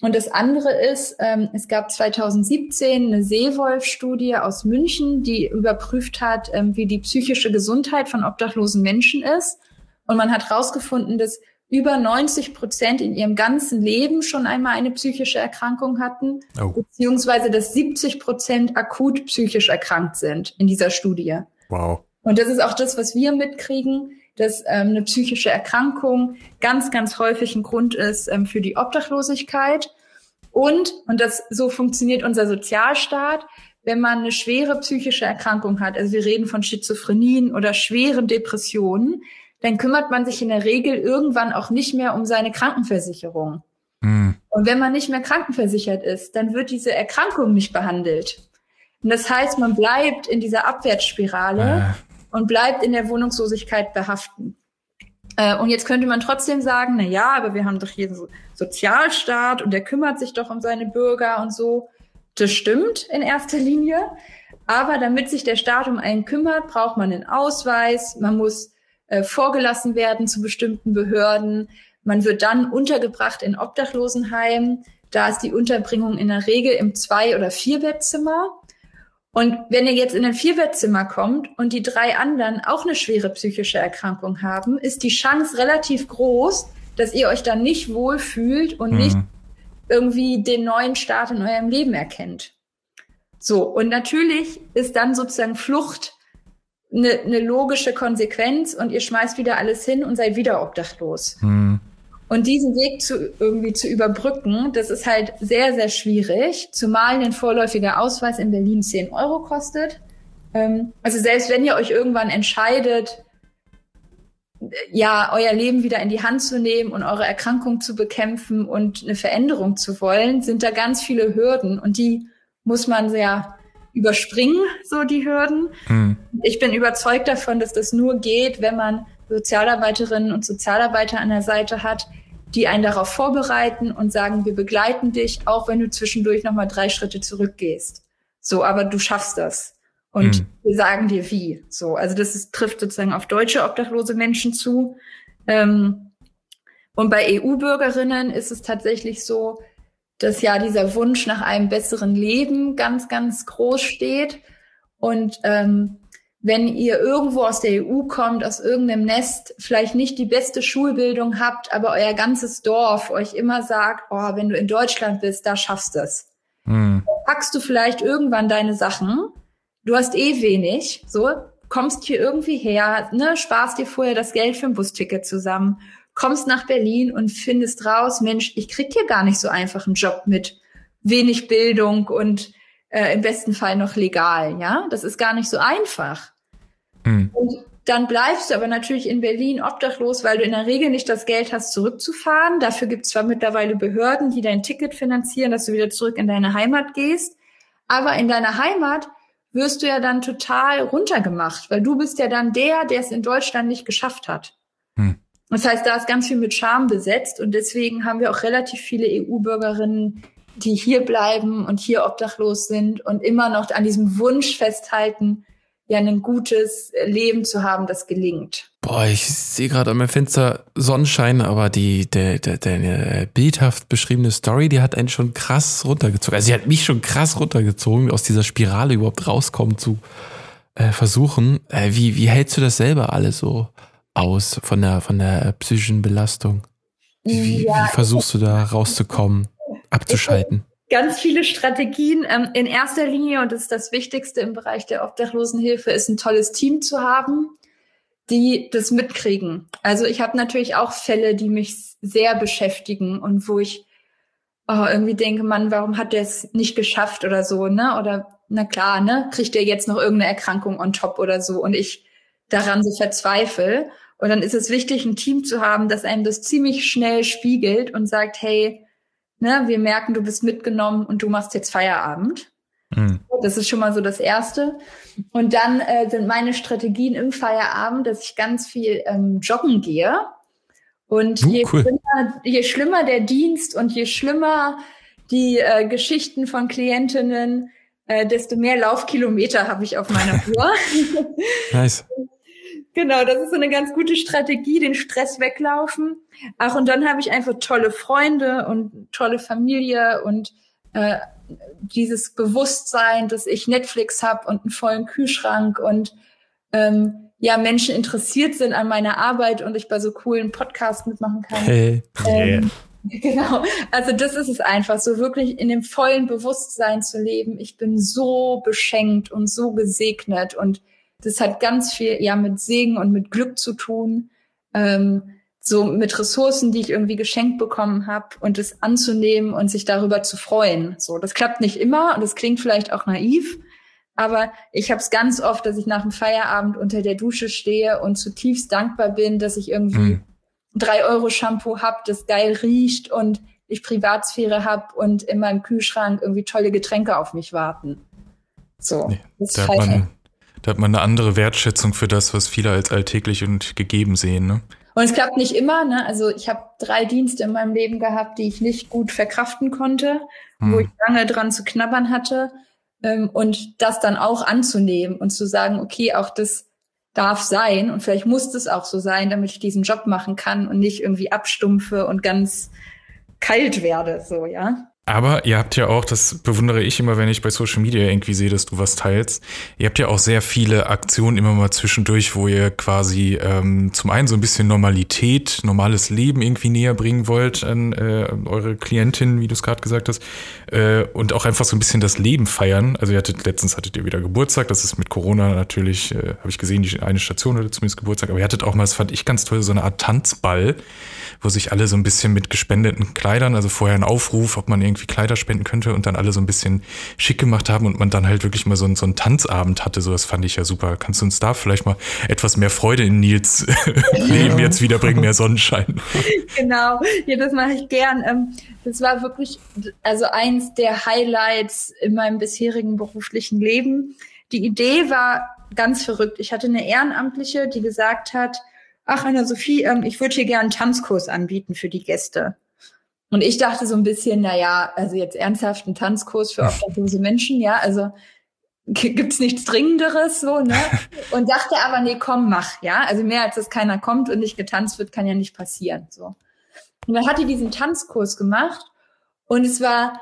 Und das andere ist, ähm, es gab 2017 eine Seewolf-Studie aus München, die überprüft hat, ähm, wie die psychische Gesundheit von obdachlosen Menschen ist. Und man hat herausgefunden, dass über 90 Prozent in ihrem ganzen Leben schon einmal eine psychische Erkrankung hatten, oh. beziehungsweise dass 70 Prozent akut psychisch erkrankt sind in dieser Studie. Wow. Und das ist auch das, was wir mitkriegen, dass ähm, eine psychische Erkrankung ganz, ganz häufig ein Grund ist ähm, für die Obdachlosigkeit. Und, und das so funktioniert unser Sozialstaat, wenn man eine schwere psychische Erkrankung hat, also wir reden von Schizophrenien oder schweren Depressionen, dann kümmert man sich in der Regel irgendwann auch nicht mehr um seine Krankenversicherung. Mhm. Und wenn man nicht mehr krankenversichert ist, dann wird diese Erkrankung nicht behandelt. Und das heißt, man bleibt in dieser Abwärtsspirale äh. und bleibt in der Wohnungslosigkeit behaften. Äh, und jetzt könnte man trotzdem sagen, na ja, aber wir haben doch hier einen Sozialstaat und der kümmert sich doch um seine Bürger und so. Das stimmt in erster Linie. Aber damit sich der Staat um einen kümmert, braucht man einen Ausweis. Man muss äh, vorgelassen werden zu bestimmten Behörden. Man wird dann untergebracht in Obdachlosenheimen. Da ist die Unterbringung in der Regel im Zwei- oder Vierbettzimmer. Und wenn ihr jetzt in ein Vierbettzimmer kommt und die drei anderen auch eine schwere psychische Erkrankung haben, ist die Chance relativ groß, dass ihr euch dann nicht wohlfühlt und mhm. nicht irgendwie den neuen Start in eurem Leben erkennt. So, und natürlich ist dann sozusagen Flucht eine, eine logische Konsequenz und ihr schmeißt wieder alles hin und seid wieder obdachlos. Mhm. Und diesen Weg zu irgendwie zu überbrücken, das ist halt sehr, sehr schwierig, zumal ein vorläufiger Ausweis in Berlin 10 Euro kostet. Ähm, also selbst wenn ihr euch irgendwann entscheidet, ja, euer Leben wieder in die Hand zu nehmen und eure Erkrankung zu bekämpfen und eine Veränderung zu wollen, sind da ganz viele Hürden und die muss man sehr überspringen, so die Hürden. Mhm. Ich bin überzeugt davon, dass das nur geht, wenn man Sozialarbeiterinnen und Sozialarbeiter an der Seite hat, die einen darauf vorbereiten und sagen, wir begleiten dich, auch wenn du zwischendurch nochmal drei Schritte zurückgehst. So, aber du schaffst das. Und mhm. wir sagen dir wie. So, also das ist, trifft sozusagen auf deutsche obdachlose Menschen zu. Ähm, und bei EU-Bürgerinnen ist es tatsächlich so, dass ja dieser Wunsch nach einem besseren Leben ganz, ganz groß steht. Und ähm, wenn ihr irgendwo aus der EU kommt, aus irgendeinem Nest, vielleicht nicht die beste Schulbildung habt, aber euer ganzes Dorf euch immer sagt, oh, wenn du in Deutschland bist, da schaffst du es. Hm. Packst du vielleicht irgendwann deine Sachen, du hast eh wenig, so, kommst hier irgendwie her, ne, sparst dir vorher das Geld für ein Busticket zusammen, kommst nach Berlin und findest raus, Mensch, ich krieg hier gar nicht so einfach einen Job mit wenig Bildung und äh, im besten Fall noch legal, ja? Das ist gar nicht so einfach. Mhm. Und dann bleibst du aber natürlich in Berlin obdachlos, weil du in der Regel nicht das Geld hast, zurückzufahren. Dafür gibt es zwar mittlerweile Behörden, die dein Ticket finanzieren, dass du wieder zurück in deine Heimat gehst. Aber in deiner Heimat wirst du ja dann total runtergemacht, weil du bist ja dann der, der es in Deutschland nicht geschafft hat. Hm. Das heißt, da ist ganz viel mit Scham besetzt und deswegen haben wir auch relativ viele EU-Bürgerinnen, die hier bleiben und hier obdachlos sind und immer noch an diesem Wunsch festhalten, ja ein gutes Leben zu haben, das gelingt. Boah, ich sehe gerade an meinem Fenster Sonnenschein, aber die der, der, der bildhaft beschriebene Story, die hat einen schon krass runtergezogen. Also sie hat mich schon krass runtergezogen, aus dieser Spirale überhaupt rauskommen zu äh, versuchen. Äh, wie, wie hältst du das selber alles so aus von der, von der psychischen Belastung? Wie, ja, wie versuchst du da rauszukommen, abzuschalten? ganz viele Strategien. Ähm, in erster Linie, und das ist das Wichtigste im Bereich der Obdachlosenhilfe, ist ein tolles Team zu haben, die das mitkriegen. Also ich habe natürlich auch Fälle, die mich sehr beschäftigen und wo ich oh, irgendwie denke, Mann, warum hat der es nicht geschafft oder so, ne? Oder na klar, ne? Kriegt der jetzt noch irgendeine Erkrankung on top oder so und ich daran so verzweifle. Und dann ist es wichtig, ein Team zu haben, das einem das ziemlich schnell spiegelt und sagt, hey, Ne, wir merken, du bist mitgenommen und du machst jetzt Feierabend. Mhm. Das ist schon mal so das Erste. Und dann äh, sind meine Strategien im Feierabend, dass ich ganz viel ähm, joggen gehe. Und uh, je, cool. schlimmer, je schlimmer der Dienst und je schlimmer die äh, Geschichten von Klientinnen, äh, desto mehr Laufkilometer habe ich auf meiner Uhr. [laughs] nice. Genau, das ist so eine ganz gute Strategie, den Stress weglaufen. Ach, und dann habe ich einfach tolle Freunde und tolle Familie und äh, dieses Bewusstsein, dass ich Netflix habe und einen vollen Kühlschrank und ähm, ja, Menschen interessiert sind an meiner Arbeit und ich bei so coolen Podcasts mitmachen kann. Hey. Ähm, [laughs] Genau, also das ist es einfach, so wirklich in dem vollen Bewusstsein zu leben. Ich bin so beschenkt und so gesegnet und das hat ganz viel ja mit Segen und mit Glück zu tun. Ähm, so mit Ressourcen, die ich irgendwie geschenkt bekommen habe und es anzunehmen und sich darüber zu freuen. So, das klappt nicht immer und das klingt vielleicht auch naiv, aber ich habe es ganz oft, dass ich nach dem Feierabend unter der Dusche stehe und zutiefst dankbar bin, dass ich irgendwie mhm. drei Euro Shampoo hab, das geil riecht und ich Privatsphäre hab und in meinem Kühlschrank irgendwie tolle Getränke auf mich warten. So, nee, das da, hat man, da hat man eine andere Wertschätzung für das, was viele als alltäglich und gegeben sehen. Ne? Und es klappt nicht immer. Ne? Also ich habe drei Dienste in meinem Leben gehabt, die ich nicht gut verkraften konnte, hm. wo ich lange dran zu knabbern hatte. Ähm, und das dann auch anzunehmen und zu sagen, okay, auch das darf sein und vielleicht muss das auch so sein, damit ich diesen Job machen kann und nicht irgendwie abstumpfe und ganz kalt werde, so, ja. Aber ihr habt ja auch, das bewundere ich immer, wenn ich bei Social Media irgendwie sehe, dass du was teilst. Ihr habt ja auch sehr viele Aktionen immer mal zwischendurch, wo ihr quasi ähm, zum einen so ein bisschen Normalität, normales Leben irgendwie näher bringen wollt an äh, eure Klientin, wie du es gerade gesagt hast, äh, und auch einfach so ein bisschen das Leben feiern. Also ihr hattet letztens hattet ihr wieder Geburtstag, das ist mit Corona natürlich, äh, habe ich gesehen, die eine Station hatte zumindest Geburtstag, aber ihr hattet auch mal, das fand ich ganz toll, so eine Art Tanzball, wo sich alle so ein bisschen mit gespendeten Kleidern, also vorher ein Aufruf, ob man irgendwie Kleider spenden könnte und dann alle so ein bisschen schick gemacht haben und man dann halt wirklich mal so, einen, so einen Tanzabend hatte. So, das fand ich ja super. Kannst du uns da vielleicht mal etwas mehr Freude in Nils [laughs] Leben jetzt wiederbringen, mehr Sonnenschein? [laughs] Genau, ja, das mache ich gern. Ähm, das war wirklich also eins der Highlights in meinem bisherigen beruflichen Leben. Die Idee war ganz verrückt. Ich hatte eine Ehrenamtliche, die gesagt hat, ach Anna Sophie, ähm, ich würde hier gerne einen Tanzkurs anbieten für die Gäste. Und ich dachte so ein bisschen, na ja, also jetzt ernsthaft ein Tanzkurs für obdachlose Menschen, ja, also gibt's nichts Dringenderes, so, ne? [laughs] Und dachte aber, nee, komm, mach, ja. Also mehr als dass keiner kommt und nicht getanzt wird, kann ja nicht passieren, so. Und dann hat die diesen Tanzkurs gemacht und es war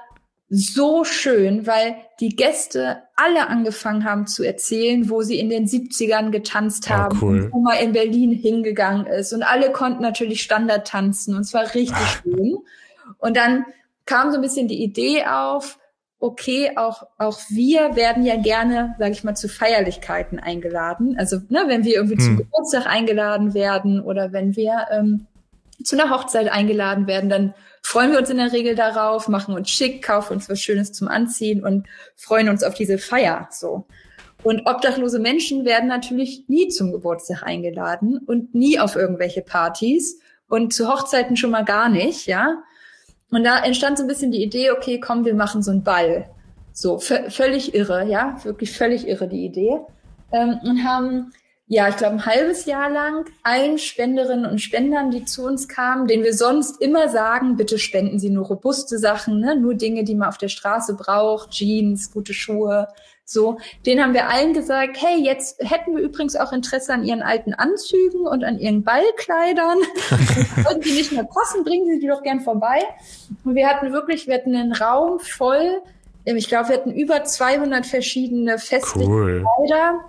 so schön, weil die Gäste alle angefangen haben zu erzählen, wo sie in den 70ern getanzt Oh, haben, cool. und wo man in Berlin hingegangen ist. Und alle konnten natürlich Standard tanzen und es war richtig Ah. schön. Und dann kam so ein bisschen die Idee auf, okay, auch, auch wir werden ja gerne, sage ich mal, zu Feierlichkeiten eingeladen. Also, ne, wenn wir irgendwie zum Hm. Geburtstag eingeladen werden oder wenn wir ähm, zu einer Hochzeit eingeladen werden, dann freuen wir uns in der Regel darauf, machen uns schick, kaufen uns was Schönes zum Anziehen und freuen uns auf diese Feier, so. Und obdachlose Menschen werden natürlich nie zum Geburtstag eingeladen und nie auf irgendwelche Partys und zu Hochzeiten schon mal gar nicht, ja. Und da entstand so ein bisschen die Idee, okay, komm, wir machen so einen Ball. So, vö- völlig irre, ja, wirklich völlig irre die Idee. Ähm, und haben, ja, ich glaube, ein halbes Jahr lang allen Spenderinnen und Spendern, die zu uns kamen, denen wir sonst immer sagen, bitte spenden Sie nur robuste Sachen, ne? nur Dinge, die man auf der Straße braucht, Jeans, gute Schuhe, so. Den haben wir allen gesagt, hey, jetzt hätten wir übrigens auch Interesse an Ihren alten Anzügen und an Ihren Ballkleidern. [laughs] Sollten die nicht mehr passen, bringen Sie die doch gern vorbei. Und wir hatten wirklich, wir hatten einen Raum voll, ich glaube, wir hatten über 200 verschiedene festliche Cool. Kleider,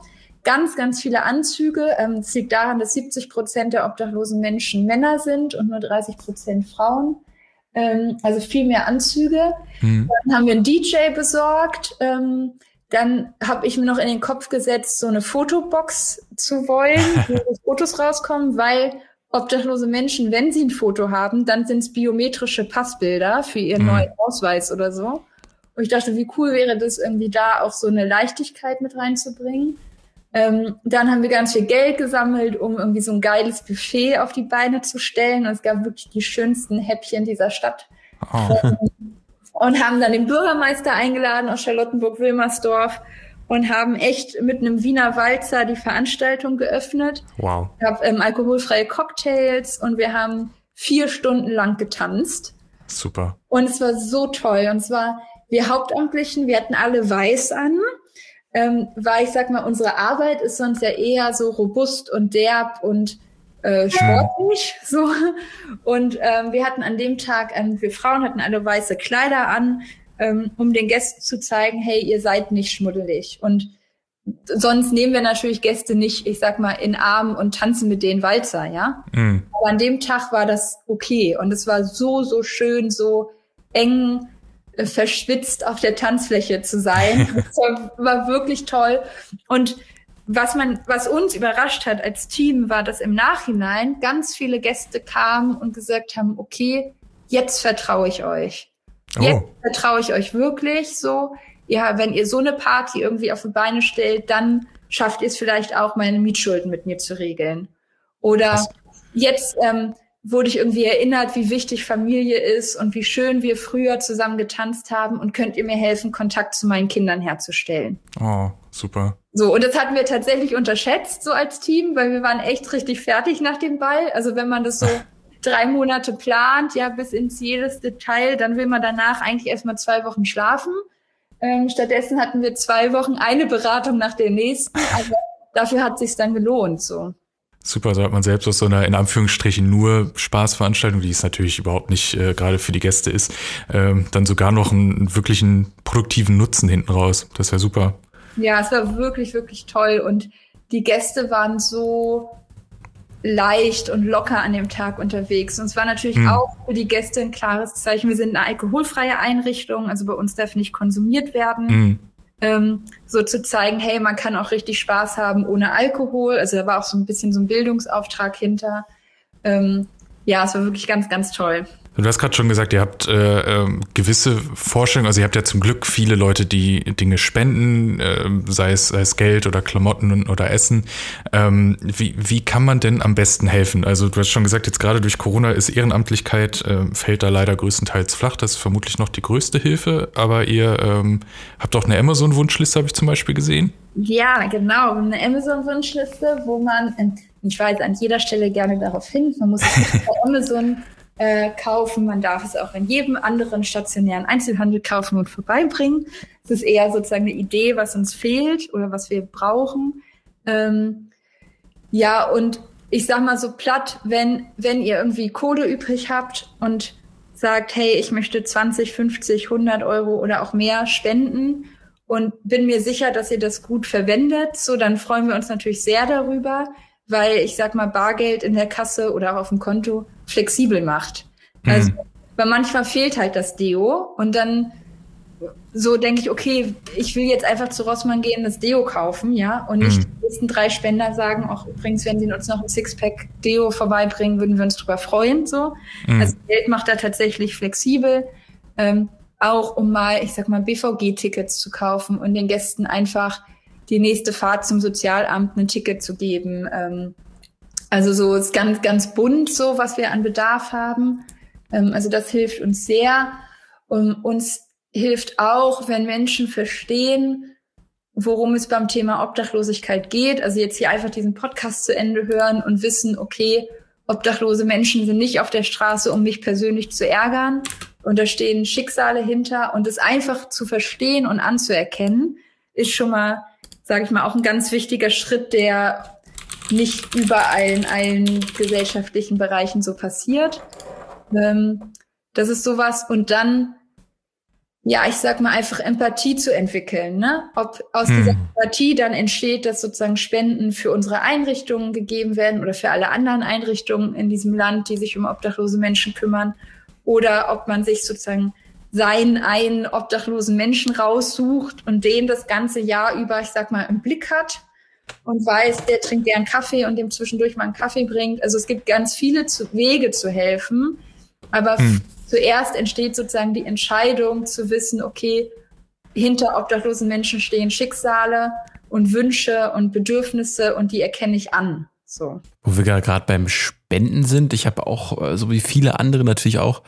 ganz, ganz viele Anzüge. Ähm, Es liegt daran, dass 70 Prozent der obdachlosen Menschen Männer sind und nur 30 Prozent Frauen. Ähm, Also viel mehr Anzüge. Hm. Dann haben wir einen DJ besorgt. Ähm, dann habe ich mir noch in den Kopf gesetzt, so eine Fotobox zu wollen, [laughs] wo Fotos rauskommen, weil obdachlose Menschen, wenn sie ein Foto haben, dann sind es biometrische Passbilder für ihren Mhm. neuen Ausweis oder so. Und ich dachte, wie cool wäre das, irgendwie da auch so eine Leichtigkeit mit reinzubringen. Ähm, dann haben wir ganz viel Geld gesammelt, um irgendwie so ein geiles Buffet auf die Beine zu stellen. Und es gab wirklich die schönsten Häppchen dieser Stadt Oh. [laughs] und haben dann den Bürgermeister eingeladen aus Charlottenburg-Wilmersdorf und haben echt mit einem Wiener Walzer die Veranstaltung geöffnet. Wow. Ich habe ähm, alkoholfreie Cocktails und wir haben vier Stunden lang getanzt. Super. Und es war so toll. Und zwar wir Hauptamtlichen, wir hatten alle weiß an, ähm, weil ich sag mal, unsere Arbeit ist sonst ja eher so robust und derb und äh, sportlich [laughs] so. Und ähm, wir hatten an dem Tag, ähm, wir Frauen hatten alle weiße Kleider an, ähm, um den Gästen zu zeigen, hey, ihr seid nicht schmuddelig. Und sonst nehmen wir natürlich Gäste nicht, ich sag mal, in Arm und tanzen mit denen Walzer, ja. Hm. Aber an dem Tag war das okay. Und es war so, so schön, so eng verschwitzt auf der Tanzfläche zu sein. [laughs] Das war, war wirklich toll. Und was man, was uns überrascht hat als Team, war, dass im Nachhinein ganz viele Gäste kamen und gesagt haben, okay, jetzt vertraue ich euch. Jetzt Oh. vertraue ich euch wirklich so. Ja, wenn ihr so eine Party irgendwie auf die Beine stellt, dann schafft ihr es vielleicht auch, meine Mietschulden mit mir zu regeln. Oder Krass. jetzt ähm, wurde ich irgendwie erinnert, wie wichtig Familie ist und wie schön wir früher zusammen getanzt haben und könnt ihr mir helfen, Kontakt zu meinen Kindern herzustellen. Oh, super. So, und das hatten wir tatsächlich unterschätzt, so als Team, weil wir waren echt richtig fertig nach dem Ball. Also wenn man das so [laughs] drei Monate plant, ja, bis ins jedes Detail, dann will man danach eigentlich erstmal zwei Wochen schlafen. Ähm, stattdessen hatten wir zwei Wochen eine Beratung nach der nächsten, aber dafür hat sich's dann gelohnt, so. Super, so hat man selbst aus so einer in Anführungsstrichen nur Spaßveranstaltung, die es natürlich überhaupt nicht äh, gerade für die Gäste ist, ähm, dann sogar noch einen, einen wirklichen produktiven Nutzen hinten raus. Das wäre super. Ja, es war wirklich, wirklich toll und die Gäste waren so leicht und locker an dem Tag unterwegs. Und es war natürlich Hm. auch für die Gäste ein klares Zeichen. Wir sind eine alkoholfreie Einrichtung, also bei uns darf nicht konsumiert werden. Hm. Ähm, so zu zeigen, hey, man kann auch richtig Spaß haben ohne Alkohol. Also da war auch so ein bisschen so ein Bildungsauftrag hinter. Ähm, ja, es war wirklich ganz, ganz toll. Du hast gerade schon gesagt, ihr habt äh, ähm, gewisse Vorstellungen, also ihr habt ja zum Glück viele Leute, die Dinge spenden, äh, sei, es, sei es Geld oder Klamotten oder Essen. Ähm, wie, wie kann man denn am besten helfen? Also du hast schon gesagt, jetzt gerade durch Corona ist Ehrenamtlichkeit, äh, fällt da leider größtenteils flach. Das ist vermutlich noch die größte Hilfe, aber ihr ähm, habt auch eine Amazon-Wunschliste, habe ich zum Beispiel gesehen. Ja, genau. Eine Amazon-Wunschliste, wo man, ich weise an jeder Stelle gerne darauf hin, man muss [laughs] bei Amazon äh, kaufen, man darf es auch in jedem anderen stationären Einzelhandel kaufen und vorbeibringen. Es ist eher sozusagen eine Idee, was uns fehlt oder was wir brauchen. Ähm, ja, und ich sag mal so platt, wenn, wenn ihr irgendwie Kohle übrig habt und sagt, hey, ich möchte 20, 50, 100 Euro oder auch mehr spenden und bin mir sicher, dass ihr das gut verwendet. So, dann freuen wir uns natürlich sehr darüber, weil ich sag mal, Bargeld in der Kasse oder auch auf dem Konto flexibel macht. Also, mhm. weil manchmal fehlt halt das Deo und dann so denke ich, okay, ich will jetzt einfach zu Rossmann gehen, das Deo kaufen, ja, und nicht mhm. die nächsten drei Spender sagen, auch übrigens, wenn sie uns noch ein Sixpack Deo vorbeibringen, würden wir uns drüber freuen, so. Mhm. Also Geld macht da tatsächlich flexibel, ähm, auch um mal, ich sag mal, BVG-Tickets zu kaufen und den Gästen einfach die nächste Fahrt zum Sozialamt ein Ticket zu geben. Ähm, also so ist ganz, ganz bunt so, was wir an Bedarf haben. Ähm, also das hilft uns sehr. Um uns hilft auch, wenn Menschen verstehen, worum es beim Thema Obdachlosigkeit geht. Also jetzt hier einfach diesen Podcast zu Ende hören und wissen, okay, obdachlose Menschen sind nicht auf der Straße, um mich persönlich zu ärgern. Und da stehen Schicksale hinter. Und es einfach zu verstehen und anzuerkennen, ist schon mal, sage ich mal, auch ein ganz wichtiger Schritt, der nicht überall in allen gesellschaftlichen Bereichen so passiert. Ähm, das ist sowas. Und dann ja, ich sag mal einfach Empathie zu entwickeln, ne? Ob aus hm. dieser Empathie dann entsteht, dass sozusagen Spenden für unsere Einrichtungen gegeben werden oder für alle anderen Einrichtungen in diesem Land, die sich um obdachlose Menschen kümmern, oder ob man sich sozusagen seinen einen obdachlosen Menschen raussucht und den das ganze Jahr über, ich sag mal, im Blick hat und weiß, der trinkt gern Kaffee und dem zwischendurch mal einen Kaffee bringt. Also es gibt ganz viele Wege zu helfen, aber hm zuerst entsteht sozusagen die Entscheidung zu wissen, okay, hinter obdachlosen Menschen stehen Schicksale und Wünsche und Bedürfnisse und die erkenne ich an. So. Wo wir gerade beim Spenden sind, ich habe auch, äh, so wie viele andere natürlich auch,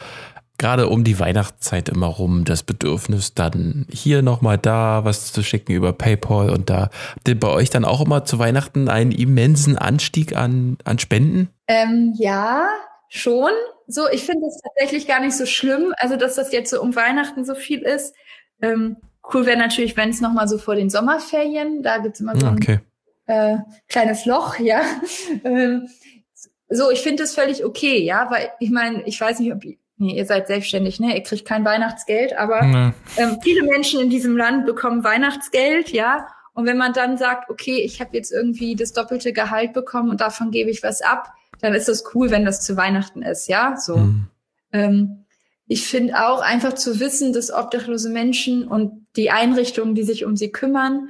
gerade um die Weihnachtszeit immer rum das Bedürfnis, dann hier nochmal da was zu schicken über PayPal und da habt ihr bei euch dann auch immer zu Weihnachten einen immensen Anstieg an, an Spenden? Ähm, ja, schon. So, ich finde es tatsächlich gar nicht so schlimm, also dass das jetzt so um Weihnachten so viel ist. Ähm, cool wäre natürlich, wenn es nochmal so vor den Sommerferien, da gibt's immer so okay. ein äh, kleines Loch, [laughs] ja. ähm, so, ich finde es völlig okay, ja, weil ich meine, ich weiß nicht, ob nee, ihr seid selbstständig, ne? Ihr kriegt kein Weihnachtsgeld, aber nee. ähm, viele Menschen in diesem Land bekommen Weihnachtsgeld, ja. Und wenn man dann sagt, okay, ich habe jetzt irgendwie das doppelte Gehalt bekommen und davon gebe ich was ab, dann ist das cool, wenn das zu Weihnachten ist, ja, so. Mhm. Ähm, ich finde auch einfach zu wissen, dass obdachlose Menschen und die Einrichtungen, die sich um sie kümmern,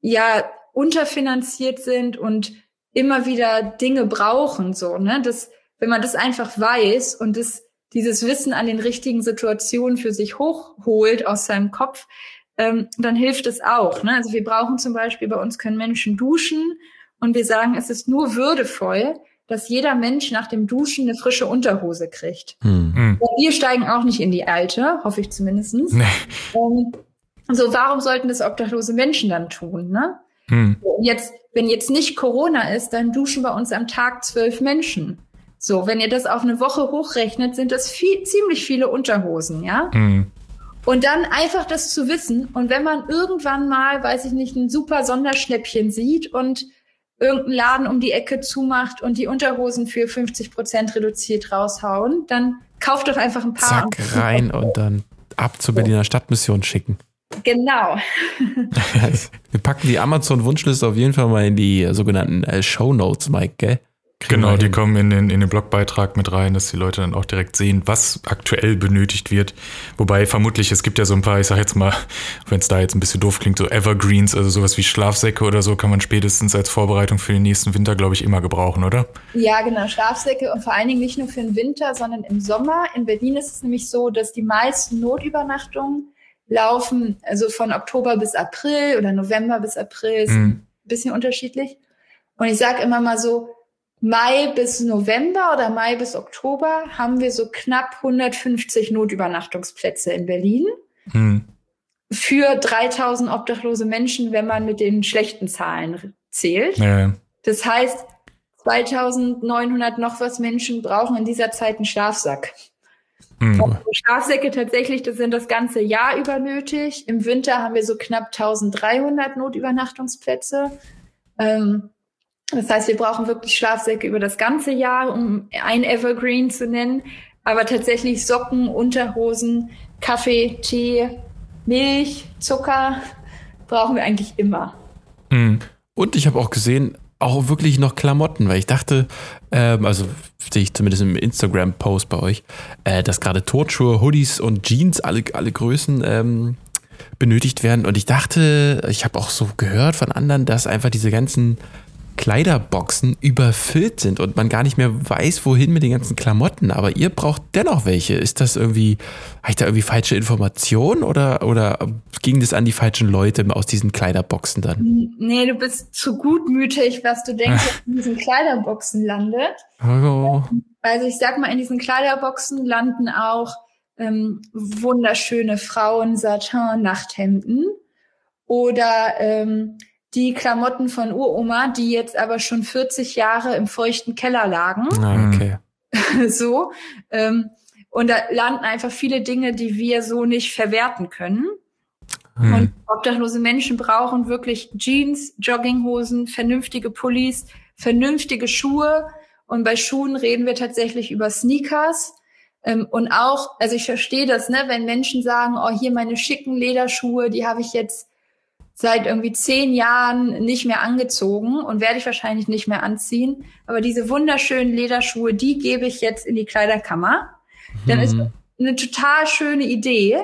ja unterfinanziert sind und immer wieder Dinge brauchen, so, ne, das, wenn man das einfach weiß und das, dieses Wissen an den richtigen Situationen für sich hochholt aus seinem Kopf, ähm, dann hilft es auch. Ne? Also wir brauchen zum Beispiel, bei uns können Menschen duschen und wir sagen, es ist nur würdevoll, dass jeder Mensch nach dem Duschen eine frische Unterhose kriegt. Mhm. Wir steigen auch nicht in die alte, hoffe ich zumindest. Nee. Ähm, so, warum sollten das obdachlose Menschen dann tun? Ne? Mhm. Jetzt, wenn jetzt nicht Corona ist, dann duschen bei uns am Tag zwölf Menschen. So, wenn ihr das auf eine Woche hochrechnet, sind das viel, ziemlich viele Unterhosen, ja? Mhm. Und dann einfach das zu wissen. Und wenn man irgendwann mal, weiß ich nicht, ein super Sonderschnäppchen sieht und irgendein Laden um die Ecke zumacht und die Unterhosen für 50 Prozent reduziert raushauen, dann kauft doch einfach ein paar. Zack, rein und dann ab zur Berliner Stadtmission schicken. Genau. [laughs] [laughs] Wir packen die Amazon-Wunschliste auf jeden Fall mal in die sogenannten äh, Show Notes, Mike, gell? Genau, die kommen in den, in den Blogbeitrag mit rein, dass die Leute dann auch direkt sehen, was aktuell benötigt wird. Wobei vermutlich, es gibt ja so ein paar, ich sag jetzt mal, wenn es da jetzt ein bisschen doof klingt, so Evergreens, also sowas wie Schlafsäcke oder so, kann man spätestens als Vorbereitung für den nächsten Winter, glaube ich, immer gebrauchen, oder? Ja, genau, Schlafsäcke und vor allen Dingen nicht nur für den Winter, sondern im Sommer. In Berlin ist es nämlich so, dass die meisten Notübernachtungen laufen, also von Oktober bis April oder November bis April, ist mhm. ein bisschen unterschiedlich. Und ich sage immer mal so, Mai bis November oder Mai bis Oktober haben wir so knapp 150 Notübernachtungsplätze in Berlin. Hm. Für 3000 obdachlose Menschen, wenn man mit den schlechten Zahlen zählt. Ja. Das heißt, 2900 noch was Menschen brauchen in dieser Zeit einen Schlafsack. Also Schlafsäcke tatsächlich, das sind das ganze Jahr über nötig. Im Winter haben wir so knapp 1300 Notübernachtungsplätze. Ähm, das heißt, wir brauchen wirklich Schlafsäcke über das ganze Jahr, um ein Evergreen zu nennen. Aber tatsächlich Socken, Unterhosen, Kaffee, Tee, Milch, Zucker brauchen wir eigentlich immer. Mhm. Und ich habe auch gesehen, auch wirklich noch Klamotten, weil ich dachte, ähm, also sehe ich zumindest im Instagram-Post bei euch, äh, dass gerade Turnschuhe, Hoodies und Jeans, alle, alle Größen ähm, benötigt werden. Und ich dachte, ich habe auch so gehört von anderen, dass einfach diese ganzen Kleiderboxen überfüllt sind und man gar nicht mehr weiß, wohin mit den ganzen Klamotten. Aber ihr braucht dennoch welche. Ist das irgendwie, habe ich da irgendwie falsche Informationen oder, oder ging das an die falschen Leute aus diesen Kleiderboxen dann? Nee, du bist zu gutmütig, was du denkst, was in diesen Kleiderboxen landet. Oh. Also ich sag mal, in diesen Kleiderboxen landen auch ähm, wunderschöne Frauen-Satin-Nachthemden oder ähm, die Klamotten von Uroma, die jetzt aber schon 40 Jahre im feuchten Keller lagen. Ah, okay. [laughs] so. Ähm, und da landen einfach viele Dinge, die wir so nicht verwerten können. Hm. Und obdachlose Menschen brauchen wirklich Jeans, Jogginghosen, vernünftige Pullis, vernünftige Schuhe. Und bei Schuhen reden wir tatsächlich über Sneakers. Ähm, und auch, also ich verstehe das, ne, wenn Menschen sagen, oh, hier meine schicken Lederschuhe, die habe ich jetzt seit irgendwie zehn Jahren nicht mehr angezogen und werde ich wahrscheinlich nicht mehr anziehen. Aber diese wunderschönen Lederschuhe, die gebe ich jetzt in die Kleiderkammer. Mhm. Dann ist mhm. eine total schöne Idee.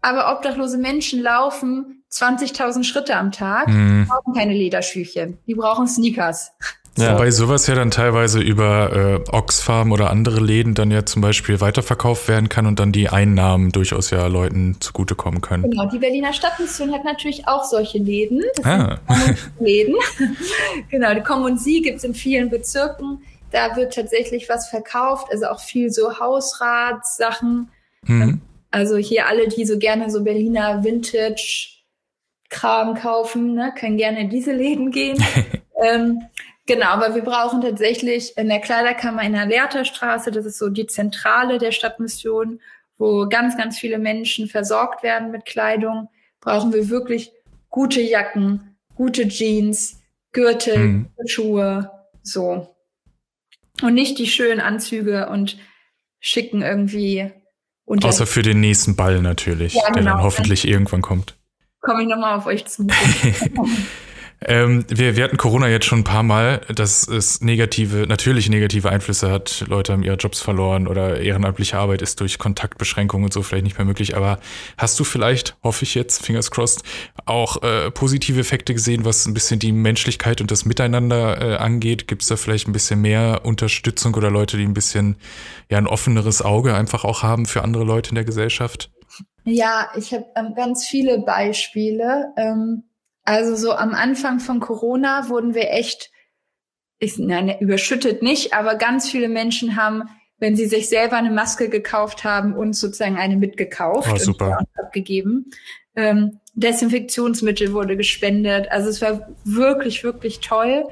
Aber obdachlose Menschen laufen 20.000 Schritte am Tag, mhm. brauchen keine Lederschüchen. Die brauchen Sneakers. Ja. Wobei sowas ja dann teilweise über äh, Oxfam oder andere Läden dann ja zum Beispiel weiterverkauft werden kann und dann die Einnahmen durchaus ja Leuten zugutekommen können. Genau, die Berliner Stadtmission hat natürlich auch solche Läden. Das ah. Läden. [laughs] genau, die Kommun-Sie gibt es in vielen Bezirken. Da wird tatsächlich was verkauft, also auch viel so Hausratssachen. Mhm. Also hier alle, die so gerne so Berliner Vintage-Kram kaufen, ne, können gerne in diese Läden gehen. [laughs] ähm, Genau, aber wir brauchen tatsächlich in der Kleiderkammer in der Lehrterstraße, das ist so die Zentrale der Stadtmission, wo ganz, ganz viele Menschen versorgt werden mit Kleidung, brauchen wir wirklich gute Jacken, gute Jeans, Gürtel, mhm. Schuhe, so. Und nicht die schönen Anzüge und schicken irgendwie unter. Außer für den nächsten Ball natürlich, ja, genau. der dann genau. hoffentlich irgendwann kommt. Komme ich nochmal auf euch zu. [laughs] Ähm, wir, wir hatten Corona jetzt schon ein paar Mal, dass es negative, natürlich negative Einflüsse hat. Leute haben ihre Jobs verloren oder ehrenamtliche Arbeit ist durch Kontaktbeschränkungen und so vielleicht nicht mehr möglich. Aber hast du vielleicht, hoffe ich jetzt, fingers crossed, auch äh, positive Effekte gesehen, was ein bisschen die Menschlichkeit und das Miteinander äh, angeht? Gibt es da vielleicht ein bisschen mehr Unterstützung oder Leute, die ein bisschen ja ein offeneres Auge einfach auch haben für andere Leute in der Gesellschaft? Ja, ich habe ähm, ganz viele Beispiele. Ähm also so am Anfang von Corona wurden wir echt, ich, nein, überschüttet nicht, aber ganz viele Menschen haben, wenn sie sich selber eine Maske gekauft haben, uns sozusagen eine mitgekauft oh, super. und abgegeben. Ähm, Desinfektionsmittel wurde gespendet. Also es war wirklich, wirklich toll.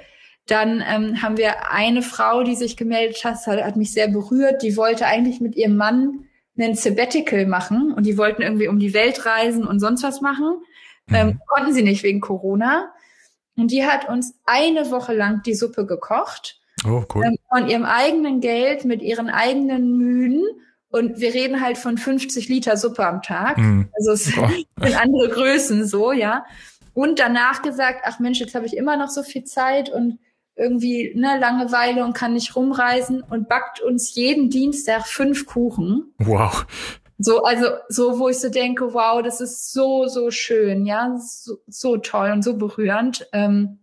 Dann ähm, haben wir eine Frau, die sich gemeldet hat, hat mich sehr berührt. Die wollte eigentlich mit ihrem Mann einen Sabbatical machen und die wollten irgendwie um die Welt reisen und sonst was machen. Ähm, mhm. konnten sie nicht wegen Corona. Und die hat uns eine Woche lang die Suppe gekocht. Oh, cool. Ähm, von ihrem eigenen Geld, mit ihren eigenen Mühen. Und wir reden halt von 50 Liter Suppe am Tag. Mhm. Also es oh. [laughs] sind andere Größen so, ja. Und danach gesagt, ach Mensch, jetzt habe ich immer noch so viel Zeit und irgendwie ne, Langeweile und kann nicht rumreisen und backt uns jeden Dienstag fünf Kuchen. Wow. So, also, so, wo ich so denke, wow, das ist so, so schön, ja, so, so toll und so berührend. Ähm,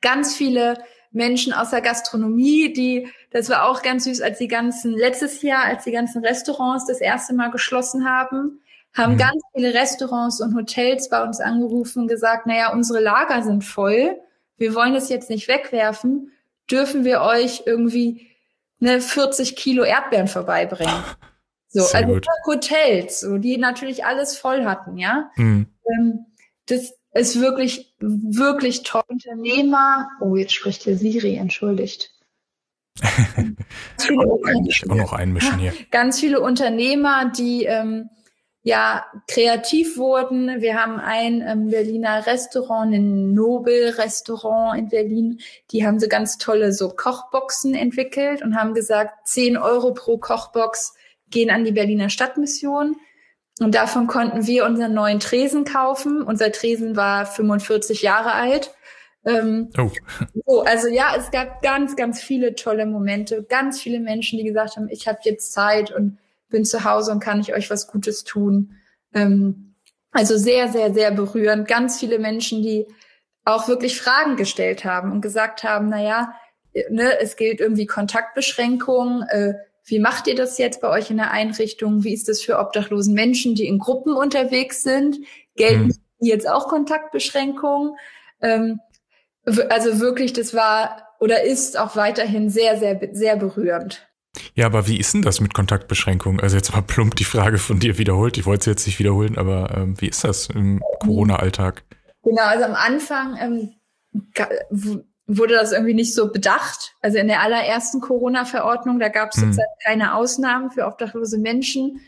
ganz viele Menschen aus der Gastronomie, die, das war auch ganz süß, als die ganzen, letztes Jahr, als die ganzen Restaurants das erste Mal geschlossen haben, haben mhm. ganz viele Restaurants und Hotels bei uns angerufen und gesagt, naja, unsere Lager sind voll, wir wollen das jetzt nicht wegwerfen, dürfen wir euch irgendwie eine 40 Kilo Erdbeeren vorbeibringen. [laughs] So, Sehr also. Hotels, so, die natürlich alles voll hatten, ja. Mhm. Ähm, das ist wirklich, wirklich toll. Unternehmer, oh, jetzt spricht hier Siri, entschuldigt. [laughs] auch, einmischen, auch noch einmischen hier. [laughs] Ganz viele Unternehmer, die ähm, ja kreativ wurden. Wir haben ein ähm, Berliner Restaurant, ein Nobel-Restaurant in Berlin. Die haben so ganz tolle so Kochboxen entwickelt und haben gesagt, 10 Euro pro Kochbox gehen an die Berliner Stadtmission. und davon konnten wir unseren neuen Tresen kaufen. Unser Tresen war 45 Jahre alt. Ähm, oh. So, also ja, es gab ganz, ganz viele tolle Momente, ganz viele Menschen, die gesagt haben, ich habe jetzt Zeit und bin zu Hause und kann ich euch was Gutes tun. Ähm, also sehr, sehr, sehr berührend. Ganz viele Menschen, die auch wirklich Fragen gestellt haben und gesagt haben, na ja, ne, es gilt irgendwie Kontaktbeschränkungen. Äh, wie macht ihr das jetzt bei euch in der Einrichtung? Wie ist das für obdachlosen Menschen, die in Gruppen unterwegs sind? Gelten mhm. jetzt auch Kontaktbeschränkungen? Ähm, also wirklich, das war oder ist auch weiterhin sehr, sehr, sehr berührend. Ja, aber wie ist denn das mit Kontaktbeschränkungen? Also jetzt mal plump die Frage von dir wiederholt. Ich wollte sie jetzt nicht wiederholen, aber ähm, wie ist das im Corona-Alltag? Genau, also am Anfang ähm, wurde das irgendwie nicht so bedacht. Also in der allerersten Corona-Verordnung, da gab es sozusagen keine Ausnahmen für obdachlose Menschen.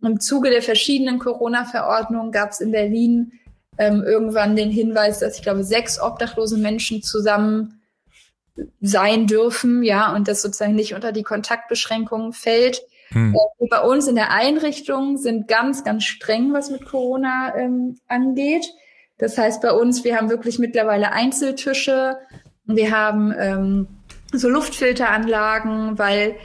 Im Zuge der verschiedenen Corona-Verordnungen gab es in Berlin ähm, irgendwann den Hinweis, dass ich glaube, sechs obdachlose Menschen zusammen sein dürfen, ja, und das sozusagen nicht unter die Kontaktbeschränkungen fällt. Hm. Bei uns in der Einrichtung sind ganz, ganz streng, was mit Corona ähm, angeht. Das heißt, bei uns, wir haben wirklich mittlerweile Einzeltische, wir haben ähm, so Luftfilteranlagen, weil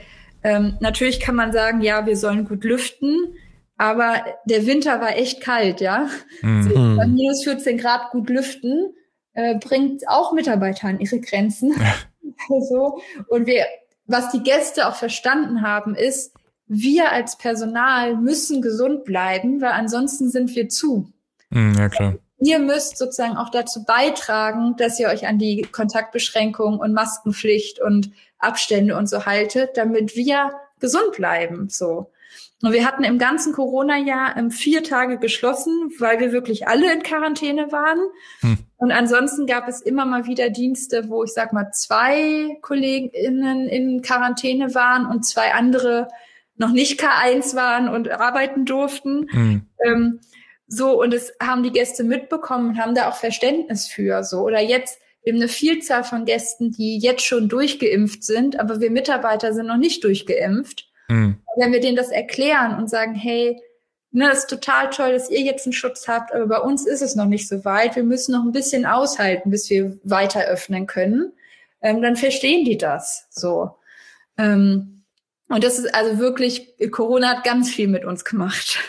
ähm, natürlich kann man sagen, ja, wir sollen gut lüften, aber der Winter war echt kalt, ja. Mhm. So, bei minus 14 Grad gut lüften äh, bringt auch Mitarbeiter an ihre Grenzen. Ja. [laughs] so. Und wir, was die Gäste auch verstanden haben, ist, wir als Personal müssen gesund bleiben, weil ansonsten sind wir zu. Mhm, ja, klar ihr müsst sozusagen auch dazu beitragen, dass ihr euch an die Kontaktbeschränkungen und Maskenpflicht und Abstände und so haltet, damit wir gesund bleiben, so. Und wir hatten im ganzen Corona-Jahr ähm, vier Tage geschlossen, weil wir wirklich alle in Quarantäne waren. Hm. Und ansonsten gab es immer mal wieder Dienste, wo ich sag mal zwei KollegInnen in Quarantäne waren und zwei andere noch nicht K1 waren und arbeiten durften. Hm. Ähm, so, und es haben die Gäste mitbekommen und haben da auch Verständnis für. So, oder jetzt, wir haben eine Vielzahl von Gästen, die jetzt schon durchgeimpft sind, aber wir Mitarbeiter sind noch nicht durchgeimpft. Mhm. Wenn wir denen das erklären und sagen, hey, ne, das ist total toll, dass ihr jetzt einen Schutz habt, aber bei uns ist es noch nicht so weit. Wir müssen noch ein bisschen aushalten, bis wir weiter öffnen können. Ähm, dann verstehen die das so. Ähm, und das ist also wirklich, Corona hat ganz viel mit uns gemacht.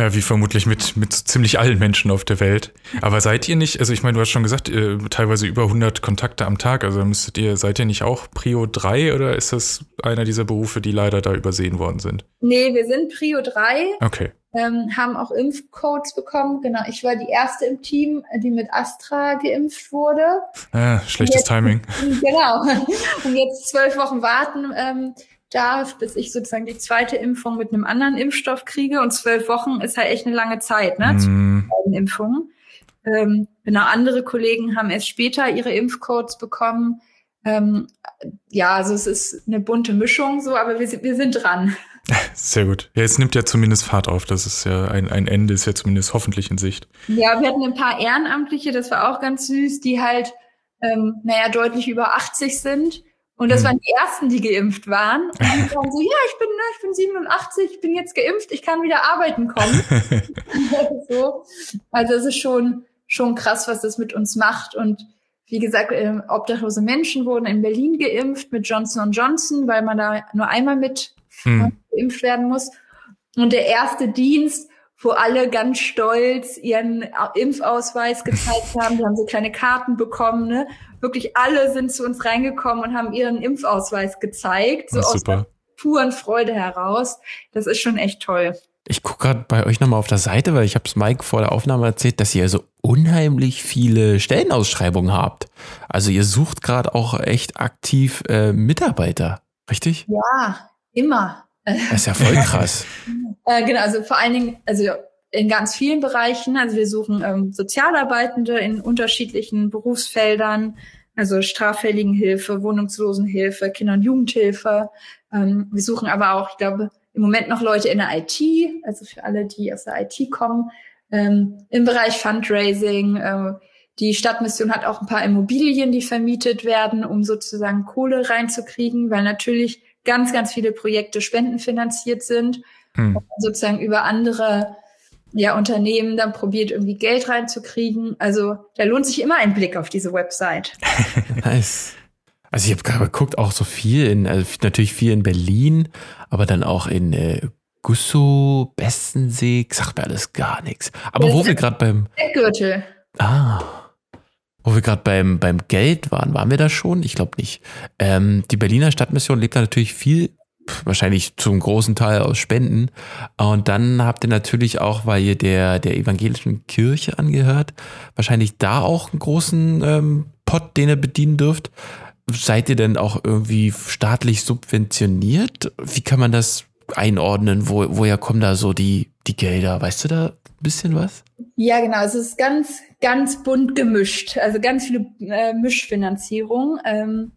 Ja, wie vermutlich mit, mit ziemlich allen Menschen auf der Welt. Aber seid ihr nicht, also ich meine, du hast schon gesagt, äh, teilweise über 100 Kontakte am Tag, also müsstet ihr, seid ihr nicht auch Prio 3 oder ist das einer dieser Berufe, die leider da übersehen worden sind? Nee, wir sind Prio 3. Okay. Ähm, haben auch Impfcodes bekommen. Genau, ich war die erste im Team, die mit Astra geimpft wurde. Ah, schlechtes jetzt, Timing. [laughs] Genau. Und jetzt zwölf Wochen warten, ähm, darf, bis ich sozusagen die zweite Impfung mit einem anderen Impfstoff kriege. Und zwölf Wochen ist halt echt eine lange Zeit, ne? Mm. Zu Impfungen. Ähm, genau, andere Kollegen haben erst später ihre Impfcodes bekommen. Ähm, ja, also es ist eine bunte Mischung so, aber wir, wir sind dran. [laughs] Sehr gut. Ja, es nimmt ja zumindest Fahrt auf. Das ist ja ein, ein Ende, ist ja zumindest hoffentlich in Sicht. Ja, wir hatten ein paar Ehrenamtliche, das war auch ganz süß, die halt, ähm, naja, deutlich über 80 sind und das hm. waren die ersten, die geimpft waren. Und die waren so, ja, ich bin, ne, ich bin 87, ich bin jetzt geimpft, ich kann wieder arbeiten kommen. [laughs] [laughs] so. Also es ist schon, schon krass, was das mit uns macht. Und wie gesagt, äh, obdachlose Menschen wurden in Berlin geimpft mit Johnson Johnson, weil man da nur einmal mit hm. geimpft werden muss. Und der erste Dienst, wo alle ganz stolz ihren Impfausweis gezeigt [laughs] haben, die haben so kleine Karten bekommen, ne? wirklich alle sind zu uns reingekommen und haben ihren Impfausweis gezeigt, so aus der puren Freude heraus. Das ist schon echt toll. Ich gucke gerade bei euch nochmal auf der Seite, weil ich habe es Mike vor der Aufnahme erzählt, dass ihr so unheimlich viele Stellenausschreibungen habt. Also ihr sucht gerade auch echt aktiv äh, Mitarbeiter, richtig? Ja, immer. Das ist ja voll krass. [laughs] äh, genau, also vor allen Dingen, also in ganz vielen Bereichen. Also wir suchen ähm, Sozialarbeitende in unterschiedlichen Berufsfeldern, also Straffälligenhilfe, Wohnungslosenhilfe, Kinder- und Jugendhilfe. Ähm, wir suchen aber auch, ich glaube, im Moment noch Leute in der IT, also für alle, die aus der IT kommen, ähm, im Bereich Fundraising. Äh, die Stadtmission hat auch ein paar Immobilien, die vermietet werden, um sozusagen Kohle reinzukriegen, weil natürlich ganz, ganz viele Projekte spendenfinanziert sind. Hm. Sozusagen über andere ja, Unternehmen dann probiert, irgendwie Geld reinzukriegen. Also da lohnt sich immer ein Blick auf diese Website. [laughs] nice. Also ich habe gerade geguckt, auch so viel in, also natürlich viel in Berlin, aber dann auch in äh, Gusso, Bestensee, sagt mir alles gar nichts. Aber das wo wir gerade beim Gürtel. Ah. Wo wir gerade beim, beim Geld waren, waren wir da schon? Ich glaube nicht. Ähm, die Berliner Stadtmission lebt da natürlich viel, wahrscheinlich zum großen Teil aus Spenden. Und dann habt ihr natürlich auch, weil ihr der, der evangelischen Kirche angehört, wahrscheinlich da auch einen großen ähm, Pot, den ihr bedienen dürft. Seid ihr denn auch irgendwie staatlich subventioniert? Wie kann man das einordnen? Wo, woher kommen da so die, die Gelder? Weißt du da ein bisschen was? Ja, genau. Es ist ganz, ganz bunt gemischt. Also ganz viele äh, Mischfinanzierung. Ähm,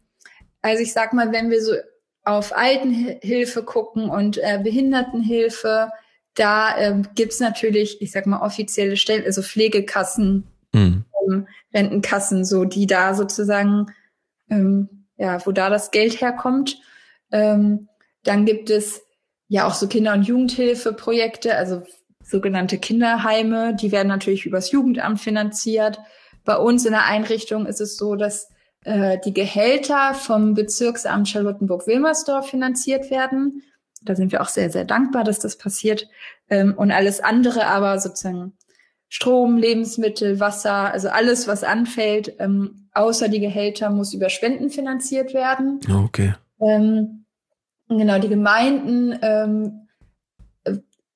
also ich sag mal, wenn wir so auf Altenhilfe gucken und äh, Behindertenhilfe, da ähm, gibt's natürlich, ich sag mal, offizielle Stellen, also Pflegekassen, mhm. ähm, Rentenkassen, so die da sozusagen, ähm, ja, wo da das Geld herkommt. Ähm, dann gibt es ja auch so Kinder- und Jugendhilfeprojekte, also sogenannte Kinderheime, die werden natürlich übers Jugendamt finanziert. Bei uns in der Einrichtung ist es so, dass äh, die Gehälter vom Bezirksamt Charlottenburg-Wilmersdorf finanziert werden. Da sind wir auch sehr, sehr dankbar, dass das passiert. Ähm, und alles andere aber sozusagen Strom, Lebensmittel, Wasser, also alles, was anfällt, ähm, außer die Gehälter, muss über Spenden finanziert werden. Okay. Ähm, genau, die Gemeinden ähm,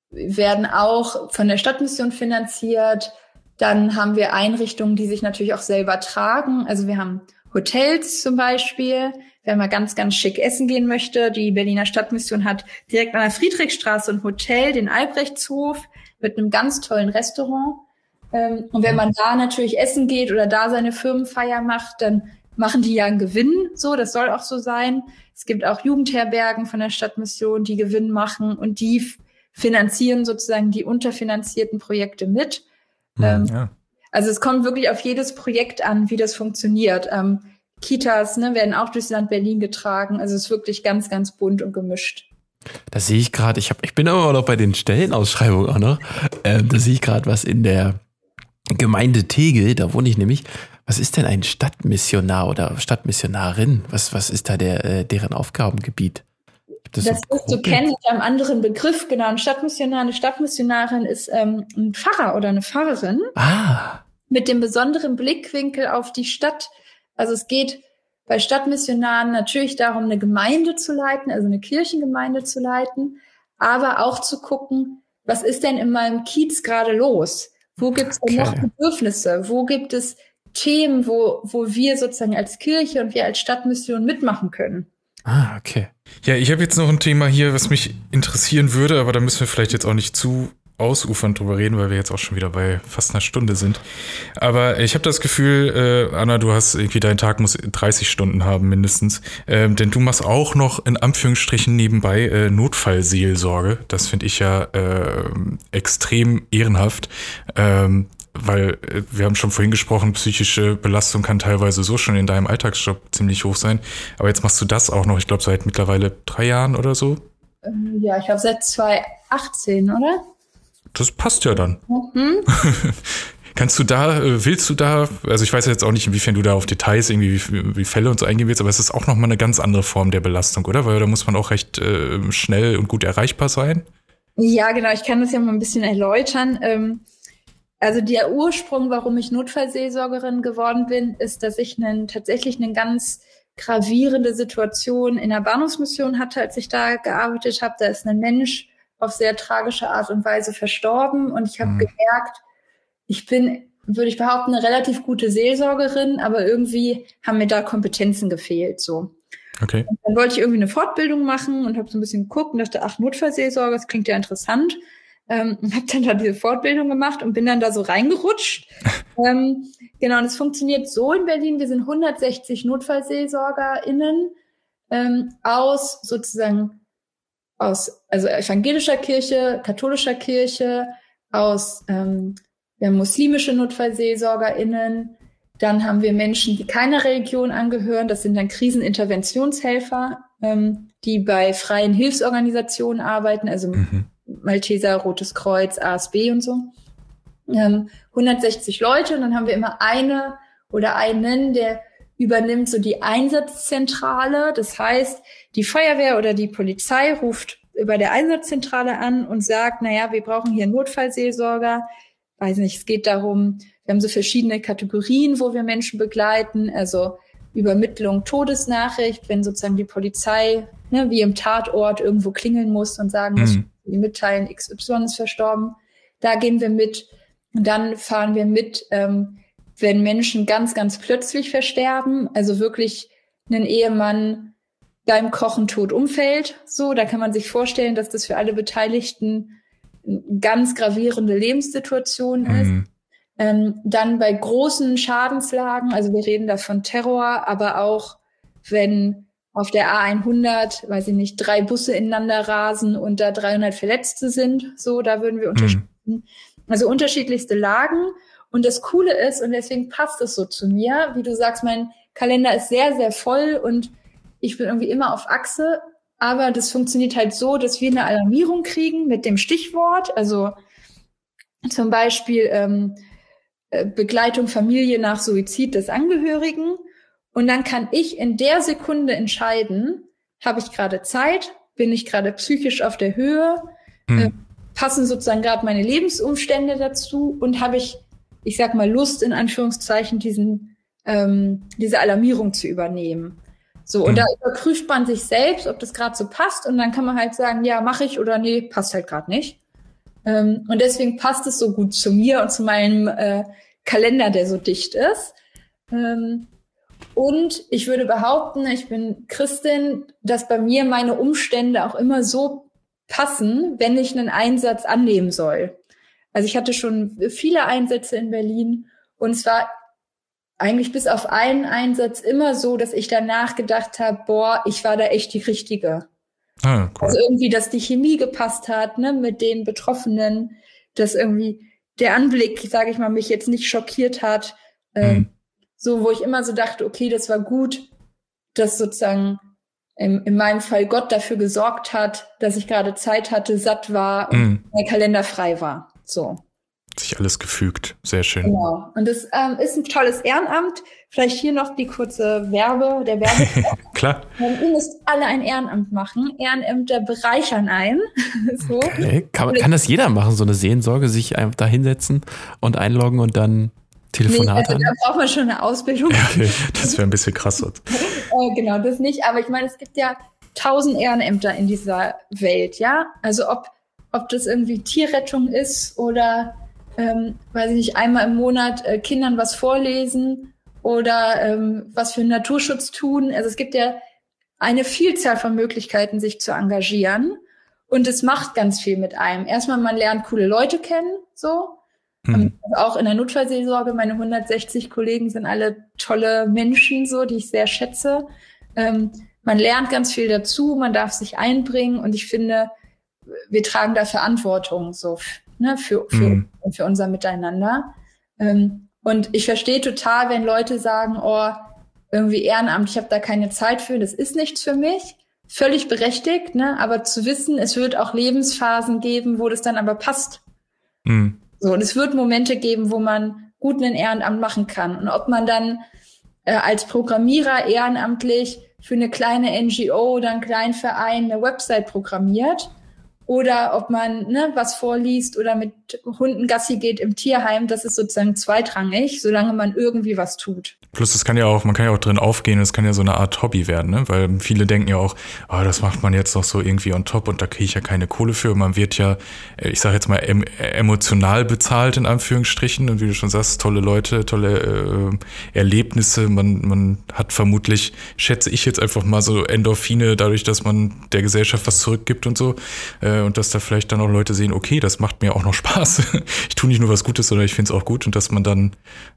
werden auch von der Stadtmission finanziert. Dann haben wir Einrichtungen, die sich natürlich auch selber tragen. Also wir haben Hotels zum Beispiel. Wer mal ganz, ganz schick essen gehen möchte, die Berliner Stadtmission hat direkt an der Friedrichstraße ein Hotel, den Albrechtshof, mit einem ganz tollen Restaurant. Ähm, und wenn man da natürlich essen geht oder da seine Firmenfeier macht, dann machen die ja einen Gewinn. So, das soll auch so sein. Es gibt auch Jugendherbergen von der Stadtmission, die Gewinn machen und die finanzieren sozusagen die unterfinanzierten Projekte mit. Ja, ähm, ja. Also es kommt wirklich auf jedes Projekt an, wie das funktioniert. Ähm, Kitas ne, werden auch durchs Land Berlin getragen. Also es ist wirklich ganz, ganz bunt und gemischt. Da sehe ich gerade, ich, hab, ich bin aber noch bei den Stellenausschreibungen auch noch. Ähm, da sehe ich gerade was in der Gemeinde Tegel, da wohne ich nämlich. Was ist denn ein Stadtmissionar oder Stadtmissionarin? Was, was ist da der, äh, deren Aufgabengebiet? Das, das wirst du kennen mit einem anderen Begriff, genau. Ein Stadtmissionar, eine Stadtmissionarin ist ähm, ein Pfarrer oder eine Pfarrerin. Ah. Mit dem besonderen Blickwinkel auf die Stadt. Also es geht bei Stadtmissionaren natürlich darum, eine Gemeinde zu leiten, also eine Kirchengemeinde zu leiten, aber auch zu gucken, was ist denn in meinem Kiez gerade los? Wo gibt es okay. noch Bedürfnisse? Wo gibt es Themen, wo, wo wir sozusagen als Kirche und wir als Stadtmission mitmachen können? Ah, okay. Ja, ich habe jetzt noch ein Thema hier, was mich interessieren würde, aber da müssen wir vielleicht jetzt auch nicht zu ausufernd drüber reden, weil wir jetzt auch schon wieder bei fast einer Stunde sind. Aber ich habe das Gefühl, äh, Anna, du hast irgendwie, dein Tag muss 30 Stunden haben mindestens. Ähm, denn du machst auch noch in Anführungsstrichen nebenbei äh, Notfallseelsorge. Das finde ich ja äh, extrem ehrenhaft. Ähm, weil äh, wir haben schon vorhin gesprochen, psychische Belastung kann teilweise so schon in deinem Alltagsjob ziemlich hoch sein. Aber jetzt machst du das auch noch, ich glaube, seit mittlerweile drei Jahren oder so? Ähm, ja, ich glaube seit 2018, oder? Das passt ja dann. Mhm. [laughs] Kannst du da, äh, willst du da, also ich weiß jetzt auch nicht, inwiefern du da auf Details irgendwie wie, wie Fälle und so eingehen willst, aber es ist auch nochmal eine ganz andere Form der Belastung, oder? Weil da muss man auch recht äh, schnell und gut erreichbar sein. Ja, genau, ich kann das ja mal ein bisschen erläutern. Ähm, also der Ursprung, warum ich Notfallseelsorgerin geworden bin, ist, dass ich einen, tatsächlich eine ganz gravierende Situation in der Bahnhofsmission hatte, als ich da gearbeitet habe. Da ist ein Mensch auf sehr tragische Art und Weise verstorben und ich habe mhm. gemerkt, ich bin, würde ich behaupten, eine relativ gute Seelsorgerin, aber irgendwie haben mir da Kompetenzen gefehlt. So. Okay. Und dann wollte ich irgendwie eine Fortbildung machen und habe so ein bisschen geguckt und dachte, ach, Notfallseelsorge, das klingt ja interessant ähm, [laughs] habe dann da diese Fortbildung gemacht und bin dann da so reingerutscht. [laughs] ähm, genau, und es funktioniert so in Berlin. Wir sind 160 NotfallseelsorgerInnen ähm, aus sozusagen aus also evangelischer Kirche, katholischer Kirche, aus ähm, wir haben muslimische NotfallseelsorgerInnen, dann haben wir Menschen, die keiner Religion angehören, das sind dann Kriseninterventionshelfer, ähm, die bei freien Hilfsorganisationen arbeiten, also mhm Malteser, Rotes Kreuz, ASB und so. Ähm, 160 Leute und dann haben wir immer eine oder einen, der übernimmt so die Einsatzzentrale. Das heißt, die Feuerwehr oder die Polizei ruft über der Einsatzzentrale an und sagt, na ja, wir brauchen hier Notfallseelsorger. Weiß nicht, es geht darum, wir haben so verschiedene Kategorien, wo wir Menschen begleiten, also Übermittlung, Todesnachricht, wenn sozusagen die Polizei ne, wie im Tatort irgendwo klingeln muss und sagen muss, mhm. Die mitteilen, XY ist verstorben. Da gehen wir mit. Und dann fahren wir mit, ähm, wenn Menschen ganz, ganz plötzlich versterben, also wirklich einen Ehemann beim Kochen tot umfällt. So, da kann man sich vorstellen, dass das für alle Beteiligten eine ganz gravierende Lebenssituation ist. Mhm. Ähm, dann bei großen Schadenslagen, also wir reden da von Terror, aber auch wenn auf der A100, weiß ich nicht, drei Busse ineinander rasen und da 300 Verletzte sind, so, da würden wir unterstützen. Mhm. Also unterschiedlichste Lagen. Und das Coole ist, und deswegen passt es so zu mir, wie du sagst, mein Kalender ist sehr, sehr voll und ich bin irgendwie immer auf Achse. Aber das funktioniert halt so, dass wir eine Alarmierung kriegen mit dem Stichwort. Also zum Beispiel ähm, äh, Begleitung Familie nach Suizid des Angehörigen. Und dann kann ich in der Sekunde entscheiden, habe ich gerade Zeit, bin ich gerade psychisch auf der Höhe, hm. äh, passen sozusagen gerade meine Lebensumstände dazu und habe ich, ich sag mal, Lust in Anführungszeichen, diesen, ähm, diese Alarmierung zu übernehmen. So, und hm. da überprüft man sich selbst, ob das gerade so passt, und dann kann man halt sagen, ja, mache ich oder nee, passt halt gerade nicht. Ähm, und deswegen passt es so gut zu mir und zu meinem äh, Kalender, der so dicht ist. Ähm, und ich würde behaupten, ich bin Christin, dass bei mir meine Umstände auch immer so passen, wenn ich einen Einsatz annehmen soll. Also ich hatte schon viele Einsätze in Berlin und es war eigentlich bis auf einen Einsatz immer so, dass ich danach gedacht habe, boah, ich war da echt die Richtige. Ah, cool. Also irgendwie, dass die Chemie gepasst hat, ne, mit den Betroffenen, dass irgendwie der Anblick, sage ich mal, mich jetzt nicht schockiert hat. Ähm, mhm. So, wo ich immer so dachte, okay, das war gut, dass sozusagen in, in meinem Fall Gott dafür gesorgt hat, dass ich gerade Zeit hatte, satt war und mhm. mein Kalender frei war. So sich alles gefügt. Sehr schön. Genau. Und das ähm, ist ein tolles Ehrenamt. Vielleicht hier noch die kurze Werbe, der Werbe. [laughs] Klar. Ähm, ihr müsst alle ein Ehrenamt machen. Ehrenämter bereichern ein. [laughs] so. Okay. Kann, kann das jeder machen, so eine Sehensorge, sich einfach da hinsetzen und einloggen und dann Telefonate? Nee, also da braucht man schon eine Ausbildung. Okay, [laughs] das wäre ein bisschen krass. [laughs] äh, genau, das nicht. Aber ich meine, es gibt ja tausend Ehrenämter in dieser Welt, ja? Also ob, ob das irgendwie Tierrettung ist oder ähm, weiß ich nicht, einmal im Monat äh, Kindern was vorlesen oder ähm, was für Naturschutz tun. Also es gibt ja eine Vielzahl von Möglichkeiten, sich zu engagieren. Und es macht ganz viel mit einem. Erstmal, man lernt coole Leute kennen, so. Mhm. Also auch in der Notfallseelsorge, meine 160 Kollegen sind alle tolle Menschen, so, die ich sehr schätze. Ähm, man lernt ganz viel dazu, man darf sich einbringen und ich finde, wir tragen da Verantwortung, so ne, für, für, mhm. für unser Miteinander. Ähm, und ich verstehe total, wenn Leute sagen, oh, irgendwie Ehrenamt, ich habe da keine Zeit für, das ist nichts für mich. Völlig berechtigt, ne? aber zu wissen, es wird auch Lebensphasen geben, wo das dann aber passt. Mhm. So, und es wird Momente geben, wo man gut ein Ehrenamt machen kann. Und ob man dann äh, als Programmierer ehrenamtlich für eine kleine NGO oder einen kleinen Verein eine Website programmiert oder ob man ne, was vorliest oder mit Hunden Gassi geht im Tierheim, das ist sozusagen zweitrangig, solange man irgendwie was tut. Plus, es kann ja auch, man kann ja auch drin aufgehen, es kann ja so eine Art Hobby werden, ne? Weil viele denken ja auch, oh, das macht man jetzt noch so irgendwie on top und da kriege ich ja keine Kohle für. Man wird ja, äh, ich sage jetzt mal, em emotional bezahlt in Anführungsstrichen. Und wie du schon sagst, tolle Leute, tolle äh, Erlebnisse. Man, man hat vermutlich, schätze ich jetzt einfach mal so Endorphine, dadurch, dass man der Gesellschaft was zurückgibt und so. Äh, und dass da vielleicht dann auch Leute sehen, okay, das macht mir auch noch Spaß. [laughs] ich tue nicht nur was Gutes, sondern ich finde es auch gut und dass man dann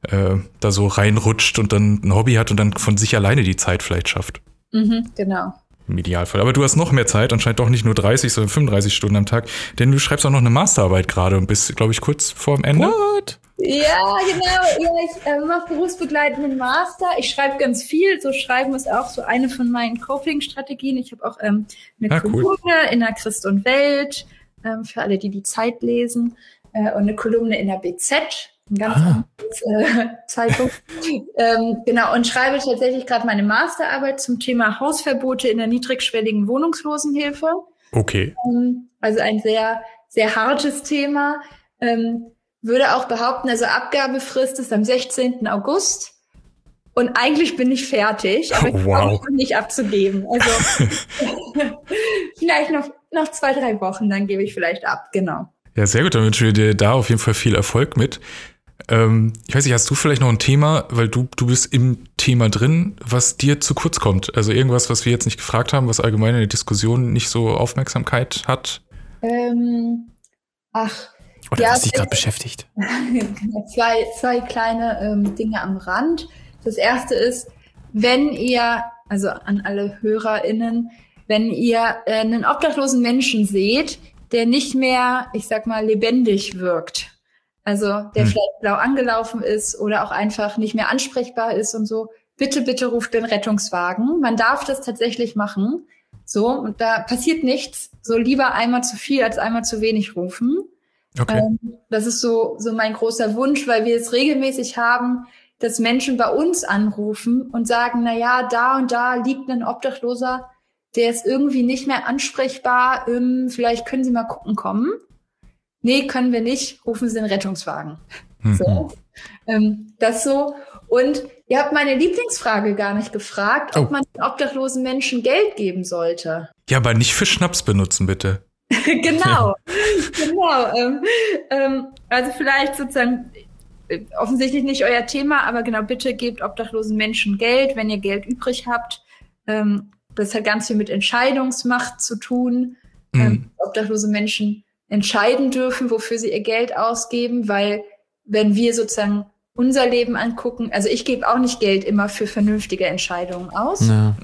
äh, da so reinrutscht und dann ein Hobby hat und dann von sich alleine die Zeit vielleicht schafft. Mhm, genau. Im Idealfall. Aber du hast noch mehr Zeit, anscheinend doch nicht nur 30, sondern 35 Stunden am Tag, denn du schreibst auch noch eine Masterarbeit gerade und bist, glaube ich, kurz vor dem Ende. What? Ja, genau. Ja, ich äh, mache berufsbegleitenden Master. Ich schreibe ganz viel. So Schreiben ist auch so eine von meinen Coping-Strategien. Ich habe auch ähm, eine ah, Kolumne cool. in der Christ und Welt. ähm, für alle, die die Zeit lesen, äh, und eine Kolumne in der BZ, ein ganz ah. äh, [laughs] Zeitung. ähm, genau, und schreibe tatsächlich gerade meine Masterarbeit zum Thema Hausverbote in der niedrigschwelligen Wohnungslosenhilfe. Okay. Ähm, also ein sehr, sehr hartes Thema. Ähm, würde auch behaupten, also Abgabefrist ist am 16. August. Und eigentlich bin ich fertig, aber ich wow. nicht abzugeben. Also [laughs] vielleicht noch, noch zwei, drei Wochen, dann gebe ich vielleicht ab, genau. Ja, sehr gut, dann wünschen wir dir da auf jeden Fall viel Erfolg mit. Ähm, ich weiß nicht, hast du vielleicht noch ein Thema, weil du, du bist im Thema drin, was dir zu kurz kommt? Also irgendwas, was wir jetzt nicht gefragt haben, was allgemein in der Diskussion nicht so Aufmerksamkeit hat? Ähm, ach. Oder ja, was dich gerade beschäftigt? [laughs] zwei, zwei kleine ähm, Dinge am Rand. Das erste ist, wenn ihr, also an alle HörerInnen, wenn ihr äh, einen obdachlosen Menschen seht, der nicht mehr, ich sag mal, lebendig wirkt, also der hm. vielleicht blau angelaufen ist oder auch einfach nicht mehr ansprechbar ist und so, bitte, bitte ruft den Rettungswagen. Man darf das tatsächlich machen. So, und da passiert nichts. So lieber einmal zu viel als einmal zu wenig rufen. Okay. Ähm, das ist so, so mein großer Wunsch, weil wir es regelmäßig haben, dass Menschen bei uns anrufen und sagen, na ja, da und da liegt ein Obdachloser, der ist irgendwie nicht mehr ansprechbar, ähm, vielleicht können Sie mal gucken kommen. Nee, können wir nicht, rufen Sie den Rettungswagen. Mhm. So. Ähm, das so. Und ihr habt meine Lieblingsfrage gar nicht gefragt, ob oh. man den obdachlosen Menschen Geld geben sollte. Ja, aber nicht für Schnaps benutzen, bitte. [laughs] genau, genau. Ähm, ähm, also vielleicht sozusagen äh, offensichtlich nicht euer Thema, aber genau, bitte gebt obdachlosen Menschen Geld, wenn ihr Geld übrig habt. Ähm, das hat ganz viel mit Entscheidungsmacht zu tun. Mhm. Obdachlose Menschen entscheiden dürfen, wofür sie ihr Geld ausgeben, weil wenn wir sozusagen unser Leben angucken, also ich gebe auch nicht Geld immer für vernünftige Entscheidungen aus. Ja.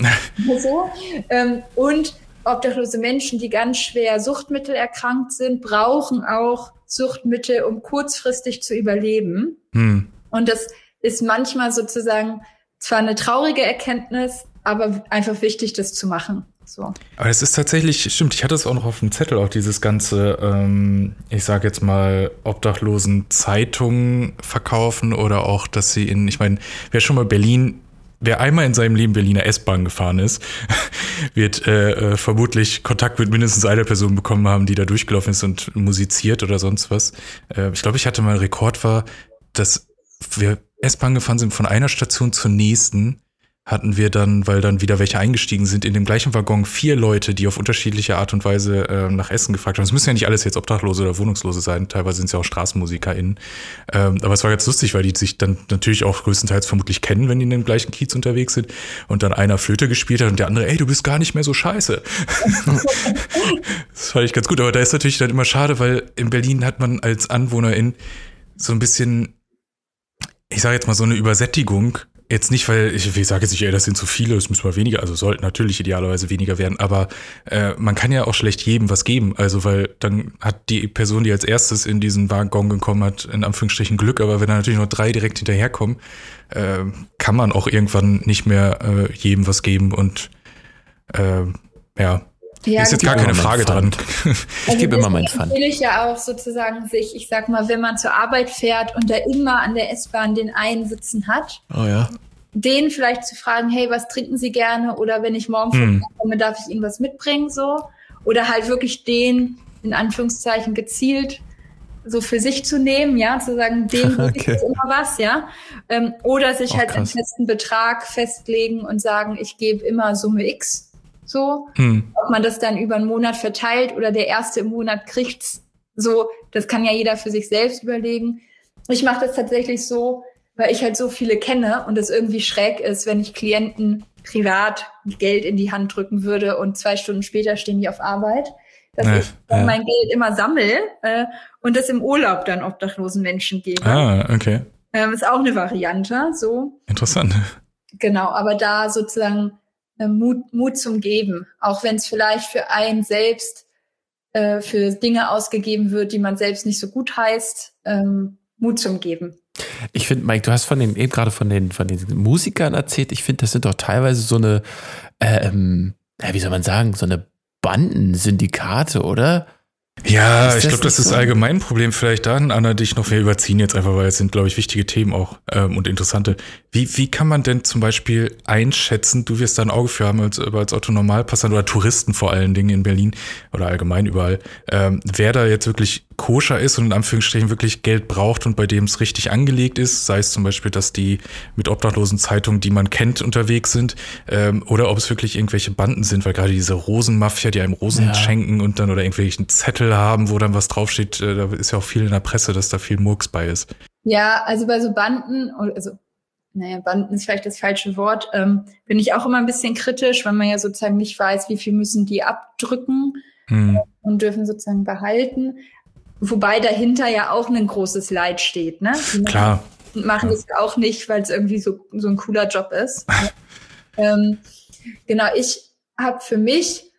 so. Ähm, und obdachlose Menschen, die ganz schwer Suchtmittel erkrankt sind, brauchen auch Suchtmittel, um kurzfristig zu überleben. Hm. Und das ist manchmal sozusagen zwar eine traurige Erkenntnis, aber einfach wichtig, das zu machen. So. Aber es ist tatsächlich, stimmt, ich hatte es auch noch auf dem Zettel, auch dieses ganze, ähm, ich sage jetzt mal, obdachlosen Zeitungen verkaufen oder auch, dass sie in, ich meine, wer schon mal Berlin, wer einmal in seinem Leben Berliner S-Bahn gefahren ist, [laughs] wird äh, äh, vermutlich Kontakt mit mindestens einer Person bekommen haben, die da durchgelaufen ist und musiziert oder sonst was. Äh, ich glaube, ich hatte mal Rekord war, dass wir S-Bahn gefahren sind von einer Station zur nächsten hatten wir dann, weil dann wieder welche eingestiegen sind, in dem gleichen Waggon vier Leute, die auf unterschiedliche Art und Weise äh, nach Essen gefragt haben. Es müssen ja nicht alles jetzt Obdachlose oder Wohnungslose sein, teilweise sind es ja auch StraßenmusikerInnen. Ähm, aber es war ganz lustig, weil die sich dann natürlich auch größtenteils vermutlich kennen, wenn die in dem gleichen Kiez unterwegs sind. Und dann einer Flöte gespielt hat und der andere, ey, du bist gar nicht mehr so scheiße. [laughs] das fand ich ganz gut. Aber da ist natürlich dann immer schade, weil in Berlin hat man als AnwohnerIn so ein bisschen ich sage jetzt mal so eine Übersättigung Jetzt nicht, weil ich, ich sage jetzt nicht, ey, das sind zu viele, es müssen mal weniger, also sollten natürlich idealerweise weniger werden, aber äh, man kann ja auch schlecht jedem was geben, also weil dann hat die Person, die als erstes in diesen Waggon gekommen hat, in Anführungsstrichen Glück, aber wenn da natürlich noch drei direkt hinterherkommen, äh, kann man auch irgendwann nicht mehr äh, jedem was geben und äh, ja, ja, ist jetzt gar keine Frage dran. ich also gebe immer meinen Pfand. Natürlich ja auch sozusagen sich, ich sag mal, wenn man zur Arbeit fährt und da immer an der S-Bahn den einen sitzen hat. Oh ja. Den vielleicht zu fragen, hey, was trinken Sie gerne? Oder wenn ich morgen hm. komme, darf ich Ihnen was mitbringen, so. Oder halt wirklich den, in Anführungszeichen, gezielt so für sich zu nehmen, ja, zu sagen, dem [laughs] okay. ist immer was, ja. Ähm, oder sich oh, halt krass. einen festen Betrag festlegen und sagen, ich gebe immer Summe X so, hm. ob man das dann über einen Monat verteilt oder der erste im Monat kriegt's. So, das kann ja jeder für sich selbst überlegen. Ich mache das tatsächlich so, weil ich halt so viele kenne und es irgendwie schräg ist, wenn ich Klienten privat Geld in die Hand drücken würde und zwei Stunden später stehen die auf Arbeit. Dass ja, ich ja. mein Geld immer sammle äh, und das im Urlaub dann obdachlosen Menschen gebe. Ah, okay. Ähm, ist auch eine Variante, so. Interessant. Genau, aber da sozusagen Mut, Mut zum Geben, auch wenn es vielleicht für einen selbst äh, für Dinge ausgegeben wird, die man selbst nicht so gut heißt, ähm, Mut zum Geben. Ich finde, Mike, du hast von den eben gerade von den von den Musikern erzählt. Ich finde, das sind doch teilweise so eine, äh, ähm, wie soll man sagen, so eine Bandensyndikate, oder? Ja, ich glaube, das ist so? allgemein ein Problem vielleicht dann, Anna, dich noch, wir überziehen jetzt einfach, weil es sind, glaube ich, wichtige Themen auch ähm, und interessante. Wie, wie kann man denn zum Beispiel einschätzen, du wirst da ein Auge für haben als, als Otto Normalpassant oder Touristen vor allen Dingen in Berlin oder allgemein überall, ähm, wer da jetzt wirklich koscher ist und in Anführungsstrichen wirklich Geld braucht und bei dem es richtig angelegt ist, sei es zum Beispiel, dass die mit obdachlosen Zeitungen, die man kennt, unterwegs sind, ähm, oder ob es wirklich irgendwelche Banden sind, weil gerade diese Rosenmafia, die einem Rosen ja. schenken und dann oder irgendwelchen Zettel haben, wo dann was draufsteht, äh, da ist ja auch viel in der Presse, dass da viel Murks bei ist. Ja, also bei so Banden, also naja, Banden ist vielleicht das falsche Wort, ähm, bin ich auch immer ein bisschen kritisch, weil man ja sozusagen nicht weiß, wie viel müssen die abdrücken hm. und dürfen sozusagen behalten. Wobei dahinter ja auch ein großes Leid steht, ne? Die Klar. Machen es ja. auch nicht, weil es irgendwie so, so ein cooler Job ist. [laughs] ähm, genau, ich habe für mich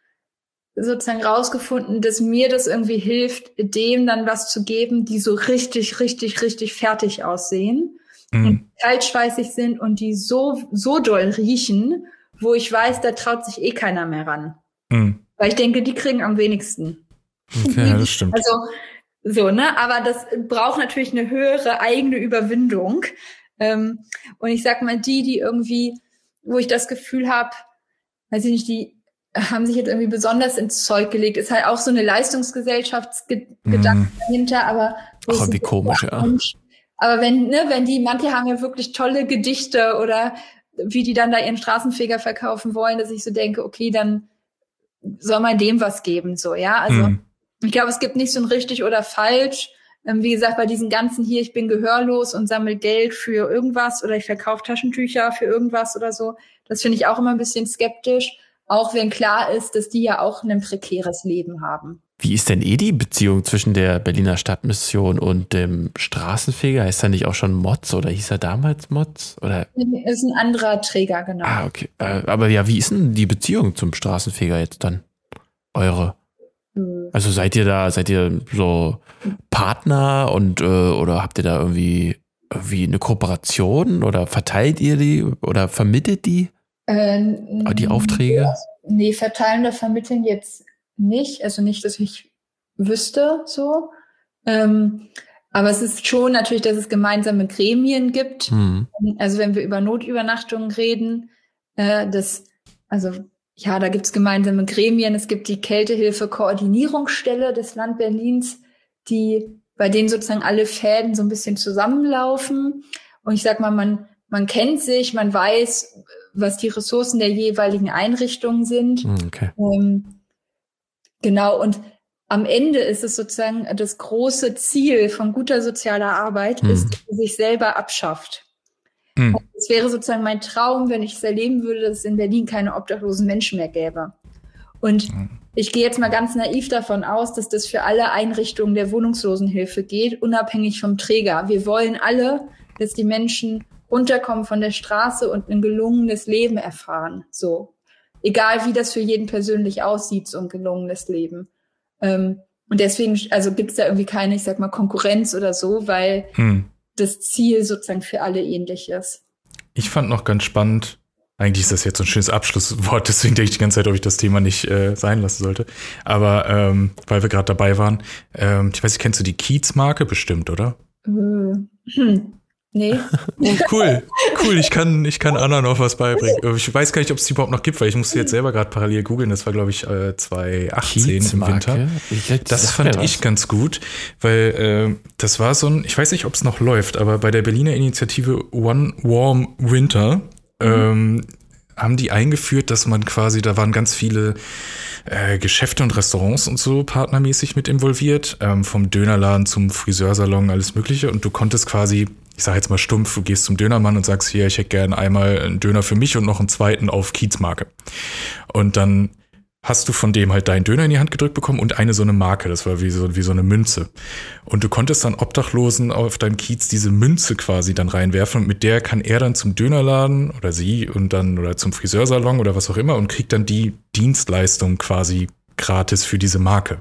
sozusagen rausgefunden, dass mir das irgendwie hilft, dem dann was zu geben, die so richtig, richtig, richtig fertig aussehen mhm. und kaltschweißig sind und die so, so doll riechen, wo ich weiß, da traut sich eh keiner mehr ran. Mhm. Weil ich denke, die kriegen am wenigsten. Okay, das stimmt. Also so, ne? Aber das braucht natürlich eine höhere eigene Überwindung. Ähm, und ich sag mal, die, die irgendwie, wo ich das Gefühl habe, weiß ich nicht, die haben sich jetzt irgendwie besonders ins Zeug gelegt. Ist halt auch so eine Leistungsgesellschaftsgedanke mm. dahinter, aber Ach, wie komisch, ja. Aber wenn, ne, wenn die, manche haben ja wirklich tolle Gedichte oder wie die dann da ihren Straßenfeger verkaufen wollen, dass ich so denke, okay, dann soll man dem was geben, so, ja. Also mm. Ich glaube, es gibt nicht so ein richtig oder falsch. Ähm, wie gesagt, bei diesen ganzen hier, ich bin gehörlos und sammle Geld für irgendwas oder ich verkaufe Taschentücher für irgendwas oder so. Das finde ich auch immer ein bisschen skeptisch. Auch wenn klar ist, dass die ja auch ein prekäres Leben haben. Wie ist denn eh die Beziehung zwischen der Berliner Stadtmission und dem Straßenfeger? Heißt er nicht auch schon Mods oder hieß er damals Mods? Oder? Ist ein anderer Träger, genau. Ah, okay. Äh, aber ja, wie ist denn die Beziehung zum Straßenfeger jetzt dann? Eure? Also seid ihr da, seid ihr so Partner und äh, oder habt ihr da irgendwie irgendwie eine Kooperation oder verteilt ihr die oder vermittelt die? Äh, die Aufträge? Nee, verteilen oder vermitteln jetzt nicht. Also nicht, dass ich wüsste so. Ähm, aber es ist schon natürlich, dass es gemeinsame Gremien gibt. Mhm. Also wenn wir über Notübernachtungen reden, äh, das, also ja, da gibt's gemeinsame Gremien. Es gibt die Kältehilfe-Koordinierungsstelle des Land Berlins, die bei denen sozusagen alle Fäden so ein bisschen zusammenlaufen. Und ich sag mal, man, man kennt sich, man weiß, was die Ressourcen der jeweiligen Einrichtungen sind. Hm, okay. Ähm, genau. Und am Ende ist es sozusagen das große Ziel von guter sozialer Arbeit, hm. ist, dass sie sich selber abschafft. Hm. Es wäre sozusagen mein Traum, wenn ich es erleben würde, dass es in Berlin keine obdachlosen Menschen mehr gäbe. Und hm. ich gehe jetzt mal ganz naiv davon aus, dass das für alle Einrichtungen der Wohnungslosenhilfe geht, unabhängig vom Träger. Wir wollen alle, dass die Menschen runterkommen von der Straße und ein gelungenes Leben erfahren. So. Egal wie das für jeden persönlich aussieht, so ein gelungenes Leben. Ähm, und deswegen, also gibt es da irgendwie keine, ich sag mal, Konkurrenz oder so, weil hm das Ziel sozusagen für alle ähnlich ist. Ich fand noch ganz spannend, eigentlich ist das jetzt so ein schönes Abschlusswort, [laughs] deswegen denke ich die ganze Zeit, ob ich das Thema nicht äh, sein lassen sollte. Aber ähm, weil wir gerade dabei waren, ähm, ich weiß nicht, kennst du die Kiez-Marke bestimmt, oder? Hm. Nee. [laughs] Cool, cool. Ich kann, ich kann Anna noch was beibringen. [laughs] Ich weiß gar nicht, ob es die überhaupt noch gibt, weil ich musste jetzt selber gerade parallel googeln. Das war, glaube ich, 2018 im Winter. Das fand ich ganz gut, weil äh, das war so ein, ich weiß nicht, ob es noch läuft, aber bei der Berliner Initiative One Warm Winter ähm, haben die eingeführt, dass man quasi, da waren ganz viele äh, Geschäfte und Restaurants und so partnermäßig mit involviert, ähm, vom Dönerladen zum Friseursalon, alles Mögliche. Und du konntest quasi ich sage jetzt mal stumpf, du gehst zum Dönermann und sagst hier, ich hätte gerne einmal einen Döner für mich und noch einen zweiten auf Kiezmarke. Und dann hast du von dem halt deinen Döner in die Hand gedrückt bekommen und eine so eine Marke, das war wie so, wie so eine Münze. Und du konntest dann Obdachlosen auf deinem Kiez diese Münze quasi dann reinwerfen und mit der kann er dann zum Dönerladen oder sie und dann oder zum Friseursalon oder was auch immer und kriegt dann die Dienstleistung quasi gratis für diese Marke.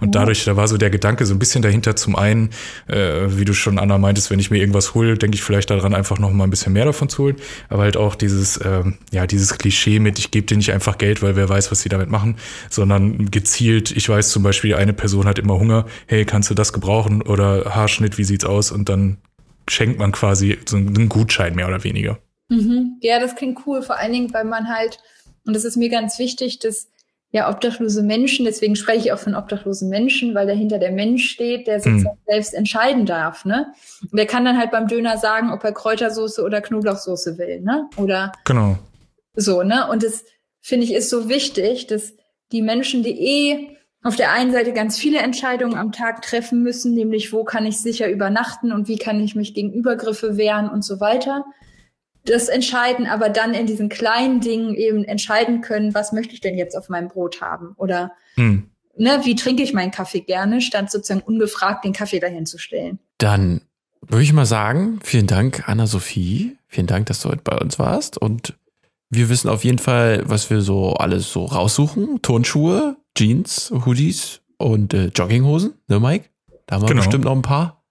Und dadurch, da war so der Gedanke so ein bisschen dahinter. Zum einen, äh, wie du schon Anna meintest, wenn ich mir irgendwas hole, denke ich vielleicht daran, einfach noch mal ein bisschen mehr davon zu holen. Aber halt auch dieses, äh, ja, dieses Klischee mit, ich gebe dir nicht einfach Geld, weil wer weiß, was sie damit machen, sondern gezielt, ich weiß zum Beispiel, eine Person hat immer Hunger, hey, kannst du das gebrauchen? Oder Haarschnitt, wie sieht's aus? Und dann schenkt man quasi so einen Gutschein mehr oder weniger. Mhm. Ja, das klingt cool, vor allen Dingen, weil man halt, und das ist mir ganz wichtig, dass ja, obdachlose Menschen, deswegen spreche ich auch von obdachlosen Menschen, weil dahinter der Mensch steht, der sozusagen mhm. selbst entscheiden darf, ne? Und der kann dann halt beim Döner sagen, ob er Kräutersoße oder Knoblauchsoße will, ne? Oder genau. so, ne? Und das finde ich ist so wichtig, dass die Menschen, die eh auf der einen Seite ganz viele Entscheidungen am Tag treffen müssen, nämlich wo kann ich sicher übernachten und wie kann ich mich gegen Übergriffe wehren und so weiter, das entscheiden, aber dann in diesen kleinen Dingen eben entscheiden können, was möchte ich denn jetzt auf meinem Brot haben oder hm. ne, wie trinke ich meinen Kaffee gerne, statt sozusagen ungefragt den Kaffee dahin zu stellen. Dann würde ich mal sagen, vielen Dank, Anna-Sophie. Vielen Dank, dass du heute bei uns warst. Und wir wissen auf jeden Fall, was wir so alles so raussuchen. Turnschuhe, Jeans, Hoodies und äh, Jogginghosen, ne, Mike? Da haben wir genau. bestimmt noch ein paar.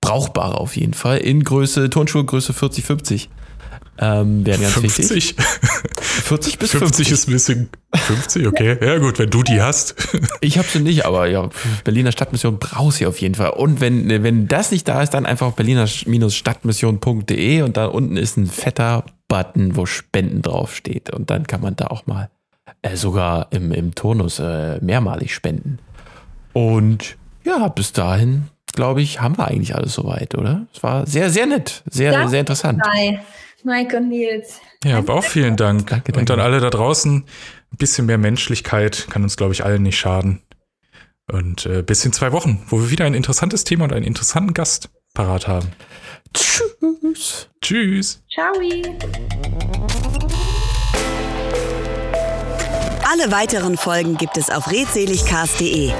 Brauchbare auf jeden Fall. In Größe, Turnschuhe Größe 40, 50 ähm, wären ganz 50? wichtig. 40 bis 50. 50 ist ein bisschen 50, okay. Ja gut, wenn du die hast. ich habe sie nicht, aber ja, Berliner Stadtmission brauchst du auf jeden Fall. Und wenn, wenn das nicht da ist, dann einfach berliner-stadtmission.de und da unten ist ein fetter Button, wo Spenden draufsteht. Und dann kann man da auch mal äh, sogar im, im Turnus äh, mehrmalig spenden. Und ja, bis dahin, glaube ich, haben wir eigentlich alles soweit, oder? Es war sehr, sehr nett, sehr, das sehr interessant. Nice. Mike und Nils. Ja, aber auch vielen Dank. Danke, danke. Und an alle da draußen, ein bisschen mehr Menschlichkeit kann uns, glaube ich, allen nicht schaden. Und äh, bis in zwei Wochen, wo wir wieder ein interessantes Thema und einen interessanten Gast parat haben. Tschüss. Tschüss. Ciao. Alle weiteren Folgen gibt es auf redseligcast.de.